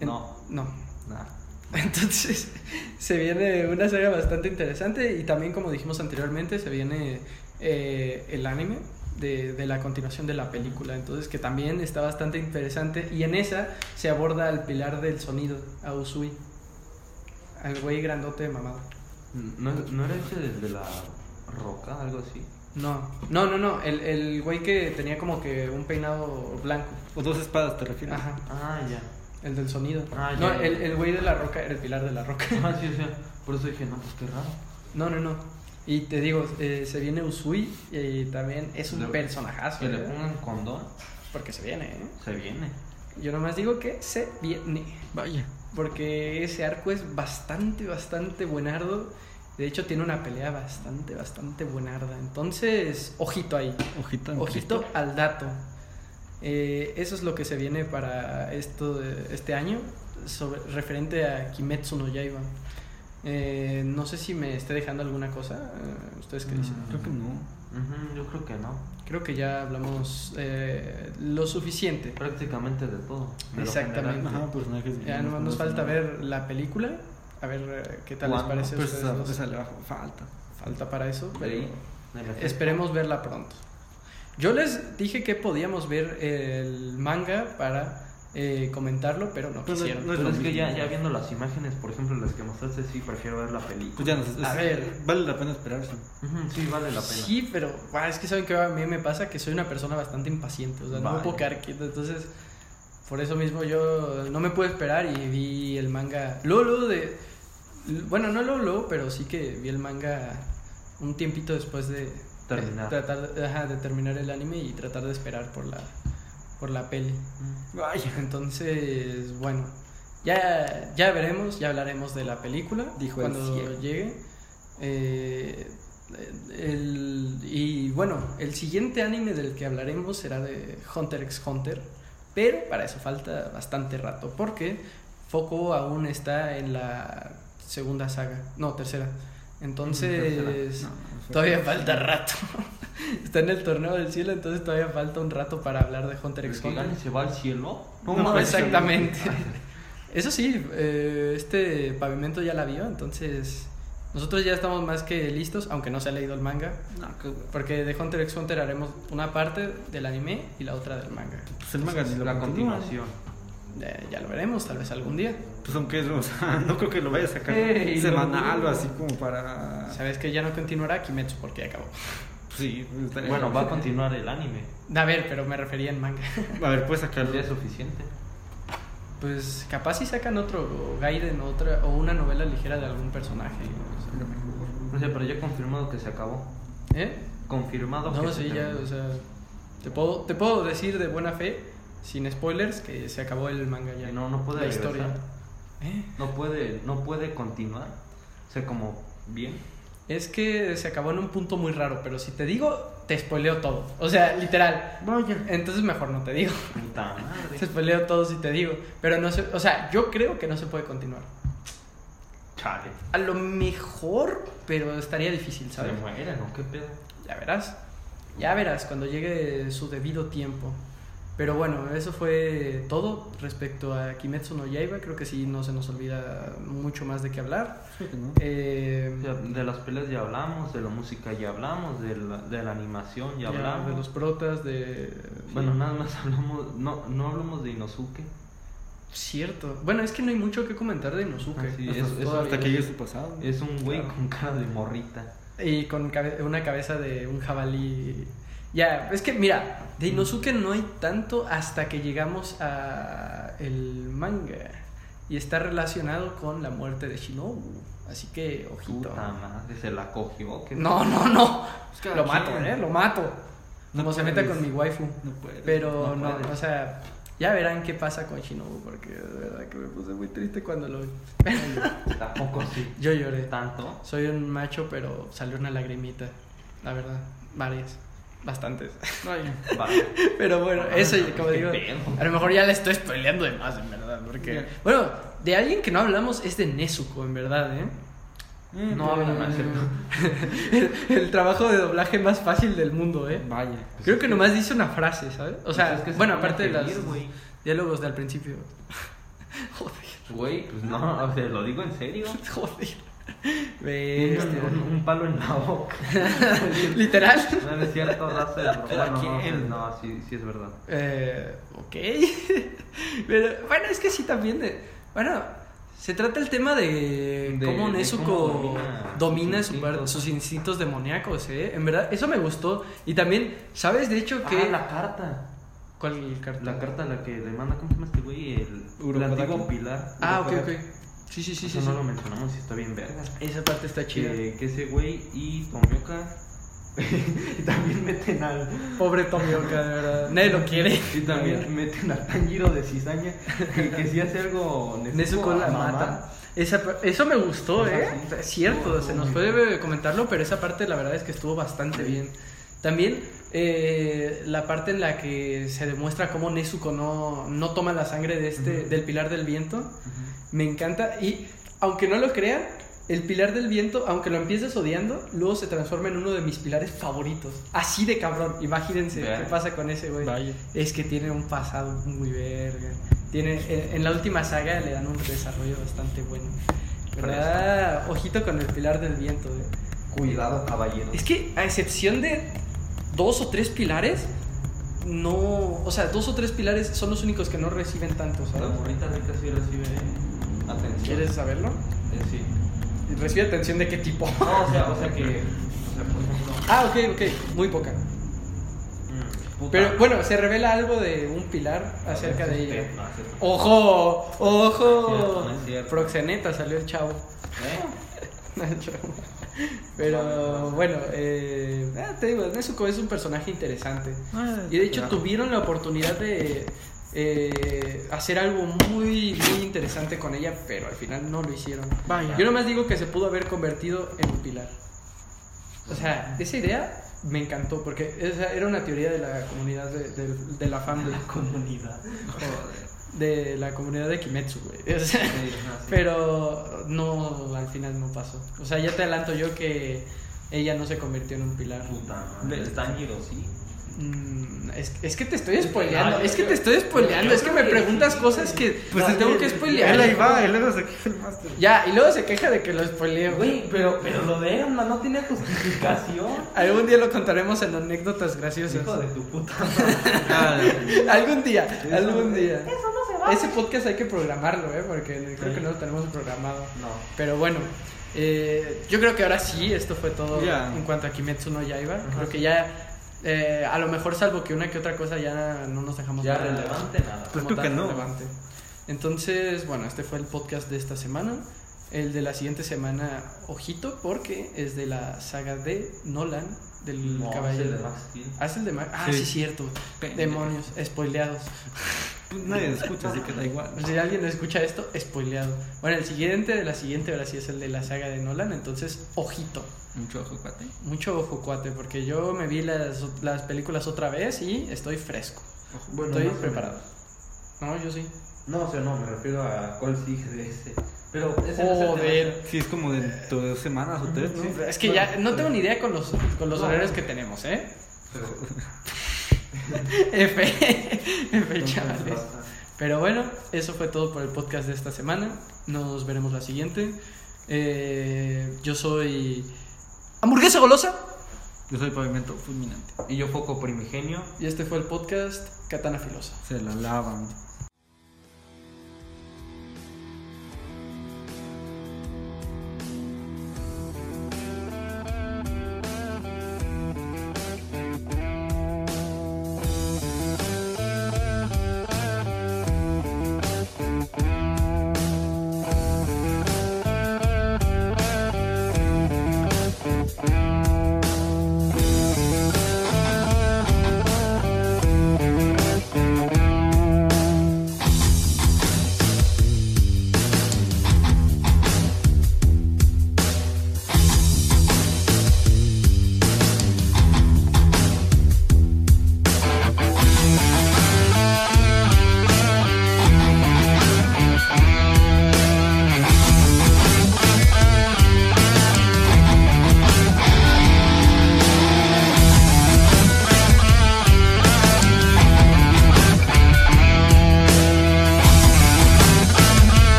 No. No. Nah. [LAUGHS] Entonces, se viene una saga bastante interesante y también, como dijimos anteriormente, se viene eh, el anime de, de la continuación de la película. Entonces, que también está bastante interesante. Y en esa se aborda al pilar del sonido, a Usui, al güey grandote mamado. ¿No, ¿No era ese desde la roca, algo así? No, no, no, no. El, el güey que tenía como que un peinado blanco. O dos espadas, ¿te refieres? Ajá, Ah, ya. El del sonido. Ah, no, ya, ya. el, el güey de la roca era el pilar de la roca. Ah, sí, o sea, por eso dije, no, pues qué raro. No, no, no. Y te digo, eh, se viene Usui y también es un Le- personajazo. Que le ¿eh? pongan condón, Porque se viene, ¿eh? se viene. Yo nomás digo que se viene. Vaya. Porque ese arco es bastante, bastante buenardo. De hecho, tiene una pelea bastante, bastante buenarda. Entonces, ojito ahí. Ojito. Ojito Cristo. al dato. Eh, eso es lo que se viene para esto de- este año sobre, referente a Kimetsu no Yaiba. Eh, no sé si me esté dejando alguna cosa. eh, ¿Ustedes qué dicen? Mm. Creo que no. Ujú, yo creo que no. Creo que ya hablamos eh, lo suficiente. Prácticamente de todo. de Exactamente. Ajá, personajes. Ya nos no falta ver la película. A ver eh, qué tal les parece. a Pues esa le va- falta. Falta para eso. Pero ahí, esperemos verla pronto. Yo les dije que podíamos ver el manga para eh, comentarlo, pero no quisieron. no es Pero lo es que ya, viendo las imágenes, por ejemplo, las que mostraste, sí, prefiero ver la película. Pues ya nos. es- A ver. Vale la pena esperarse. Sí, vale la pena. Sí, pero es que saben que a mí me pasa que soy una persona bastante impaciente, o sea, no puedo quedar quieto, entonces por eso mismo yo no me puedo esperar y vi el manga luego, luego de bueno, no luego, luego, pero sí que vi el manga un tiempito después de Terminar. de tratar de, ajá, de terminar el anime y tratar de esperar por la por la peli. Mm. Vaya. Entonces, bueno, ya, ya veremos, ya hablaremos de la película Dijo cuando llegue. Eh, el- y bueno, el siguiente anime del que hablaremos será de Hunter x Hunter, pero para eso falta bastante rato, porque Foco aún está en la segunda saga, no, tercera. Entonces, Tercera. No, no, todavía falta rato. [LAUGHS] Está en el torneo del cielo, entonces todavía falta un rato para hablar de Hunter x Hunter. se va al cielo. No, mames, exactamente. [LAUGHS] Eso sí, eh, este pavimento ya la vio, entonces nosotros ya estamos más que listos, aunque no se ha leído el manga, No, qué porque de Hunter x Hunter haremos una parte del anime y la otra del manga. Pues el manga lo La continuación. Eh, ya lo veremos, tal vez algún día. Pues aunque es, [LAUGHS] o sea, no creo que lo vaya a sacar Ey, semanal no. o así como para. Sabes que ya no continuará Kimetsu porque ya acabó. Sí, estaría Bueno, bien. va a continuar el anime. A ver, pero me refería en manga. A ver, puedes sacarlo. Ya es suficiente. Pues capaz si sacan otro Gaiden o otra o una novela ligera de algún personaje. No sé, pero ya confirmado que se acabó. ¿Eh? Confirmado que No, se sí, ya, terminó. o sea, te puedo, te puedo decir de buena fe, sin spoilers, que se acabó el manga ya. Y no, no puede la regresar. historia. No puede, no puede continuar. O sea, como bien. Es que se acabó en un punto muy raro, pero si te digo, te spoileo todo. O sea, literal. Vaya. Entonces mejor no te digo. Puta madre. Te spoileo todo si te digo. Pero no sé, o sea, yo creo que no se puede continuar. Chale. A lo mejor, pero estaría difícil, Se ¿sabes? ¿Qué pedo? Ya verás. Ya verás cuando llegue su debido tiempo. Pero bueno, eso fue todo respecto a Kimetsu no Yaiba. Creo que sí no se nos olvida mucho más de qué hablar. No. Eh, De las peleas ya hablamos, de la música ya hablamos, de la, de la animación ya, ya, hablamos. de los protas, de... Bueno, nada más hablamos, no, no hablamos de Inosuke. Cierto. Bueno, es que no hay mucho que comentar de Inosuke. Ah, sí, Hasta- que llegue su pasado. Es un güey Claro. con cara de morrita. Y con cabe- una cabeza de un jabalí. Ya, es que mira, de Inosuke no hay tanto hasta que llegamos a el manga. Y está relacionado con la muerte de Shinobu. Así que, ojito. Puta madre, se la cogió. ¿qué No, no, no. Es que Lo mato, eh, lo mato. No Como se meta con mi waifu. No puede. Pero no, puedes. o sea, ya verán qué pasa con Shinobu. Porque de verdad que me puse muy triste cuando lo vi. [LAUGHS] Tampoco así. Yo lloré. Tanto. Soy un macho, pero salió una lagrimita. La verdad, varias. Bastantes. Vaya. [LAUGHS] Vale. Pero bueno, Ah, eso, como digo, pedo. a lo mejor ya le estoy spoileando de más, en verdad. Porque, Ya. bueno, de alguien que no hablamos es de Nezuko, en verdad, ¿eh? No habla más. [LAUGHS] el, el trabajo de doblaje más fácil del mundo, ¿eh? Vaya. Creo que nomás dice una frase, ¿sabes? O sea, Pues es que bueno, aparte de los diálogos de al principio. [LAUGHS] Joder, Güey, pues no, o sea, lo digo en serio. joder. [LAUGHS] Bestia. un- un palo en la boca. [LAUGHS] Literal. No, no es cierto, raza de broma. Cada No, no, sí, sí es verdad. Eh, ok. [LAUGHS] Pero bueno, es que sí también de. Bueno, se trata el tema de, De- cómo Nezuko domina, domina su sus instintos. sus instintos demoníacos, ¿eh? En verdad, eso me gustó. Y también, ¿sabes? De hecho, que. Ah, la carta. ¿Cuál carta? La carta a la que le manda, ¿cómo se llama este güey? El, el antiguo pilar. Ah, ok, ok. Sí, sí, sí, Eso sí. no sí. lo mencionamos y está bien verga. Esa parte está chida. Que, que ese güey y Tomioka [LAUGHS] y también meten al Pobre Tomioka, de verdad. [LAUGHS] Nadie lo quiere. y también meten al Tanjiro de cizaña que, que si hace algo Nezuko la mamá. mata. Esa, eso me gustó, ¿eh? Es cierto, se nos puede comentarlo, pero esa parte la verdad es que estuvo bastante bien. También eh, la parte en la que se demuestra cómo Nezuko no, no toma la sangre de este, del Pilar del Viento, me encanta. Y aunque no lo crean, el Pilar del Viento, aunque lo empieces odiando, luego se transforma en uno de mis pilares favoritos. Así de cabrón, imagínense Vea. qué pasa con ese güey. Vaya. Es que tiene un pasado muy verga. Tiene, en, en la última saga le dan un desarrollo bastante bueno. ¿Verdad? Ojito con el pilar del viento. eh. Cuidado, caballero. Es que a excepción de dos o tres pilares, no... O sea, dos o tres pilares son los únicos que no reciben tanto, La ¿sabes? morrita rica sí recibe atención. ¿Quieres saberlo? Eh, sí. ¿Recibe atención de qué tipo? No, o sea, o sea que. O sea, por ejemplo. Ah, ok, ok. Muy poca. mm. Pero bueno, se revela algo de un pilar acerca de ella. No. ¡Ojo! ¡Ojo! No es cierto, no es cierto. Proxeneta salió el chavo. ¿Eh? [LAUGHS] El chavo. [LAUGHS] Pero bueno, eh, ah, te digo, Nezuko es un personaje interesante. Y de hecho tuvieron la oportunidad de eh, hacer algo muy, muy interesante con ella, pero al final no lo hicieron. Vaya. Yo nomás digo que se pudo haber convertido en un pilar. O sea, esa idea me encantó porque esa era una teoría de la comunidad de, de- de la fan de, Comunidad. De la comunidad de Kimetsu, güey. [LAUGHS] O sea, Sí, no, sí. pero no, al final no pasó. O sea, ya te adelanto yo que ella no se convirtió en un pilar. Puta madre. El Tanjiro sí. Mm, es, es que te estoy spoileando, es que yo- te estoy spoileando, es que me preguntas cosas que pues te tengo que spoilear. Él ahí va, él luego se queja el máster. Ya, y luego se queja de que lo spoileo. Güey, pero, pero lo de Emma no tiene justificación. [LAUGHS] Algún día lo contaremos en anécdotas graciosas. Hijo de tu puta madre. [LAUGHS] algún día, Eso algún día. Eso no se va. Ese podcast hay que programarlo, ¿eh? Porque creo Sí. que no lo tenemos programado. No. Pero bueno, eh, yo creo que ahora sí, esto fue todo Ya. en cuanto a Kimetsu no Yaiba. Ajá, creo que ya, eh, a lo mejor salvo que una que otra cosa ya no nos dejamos Ya relevante, nada. Pues creo que no. relevante. Entonces, bueno, este fue el podcast de esta semana. El de la siguiente semana, ojito, porque es de la saga de Nolan, del No, es caballero. el de Max Steel. Ah, es el de Max. Ah, sí, Sí. cierto. Pendejo. Demonios, spoileados. Pues nadie lo escucha, así que da igual. [LAUGHS] Si alguien escucha esto, spoileado. Bueno, el siguiente de la siguiente ahora sí es el de la saga de Nolan, entonces ojito. Mucho ojo, cuate. Mucho ojo, cuate, porque yo me vi las, las películas otra vez y estoy fresco. Bueno, estoy preparado. No, yo sí. No, o sea, no, me refiero a cuál sigue de ese. Pero ese no es el Joder. Sí, es como dentro de dos semanas o tres, ¿no? Sí. Es que ya no tengo ni idea con los, con los horarios que tenemos, ¿eh? F, F, chavales. Pero bueno, eso fue todo por el podcast de esta semana. Nos veremos la siguiente. Eh, yo soy Hamburguesa Golosa Yo soy pavimento fulminante. Y yo foco primigenio. y este fue el podcast Katana Filosa. Se la lavan.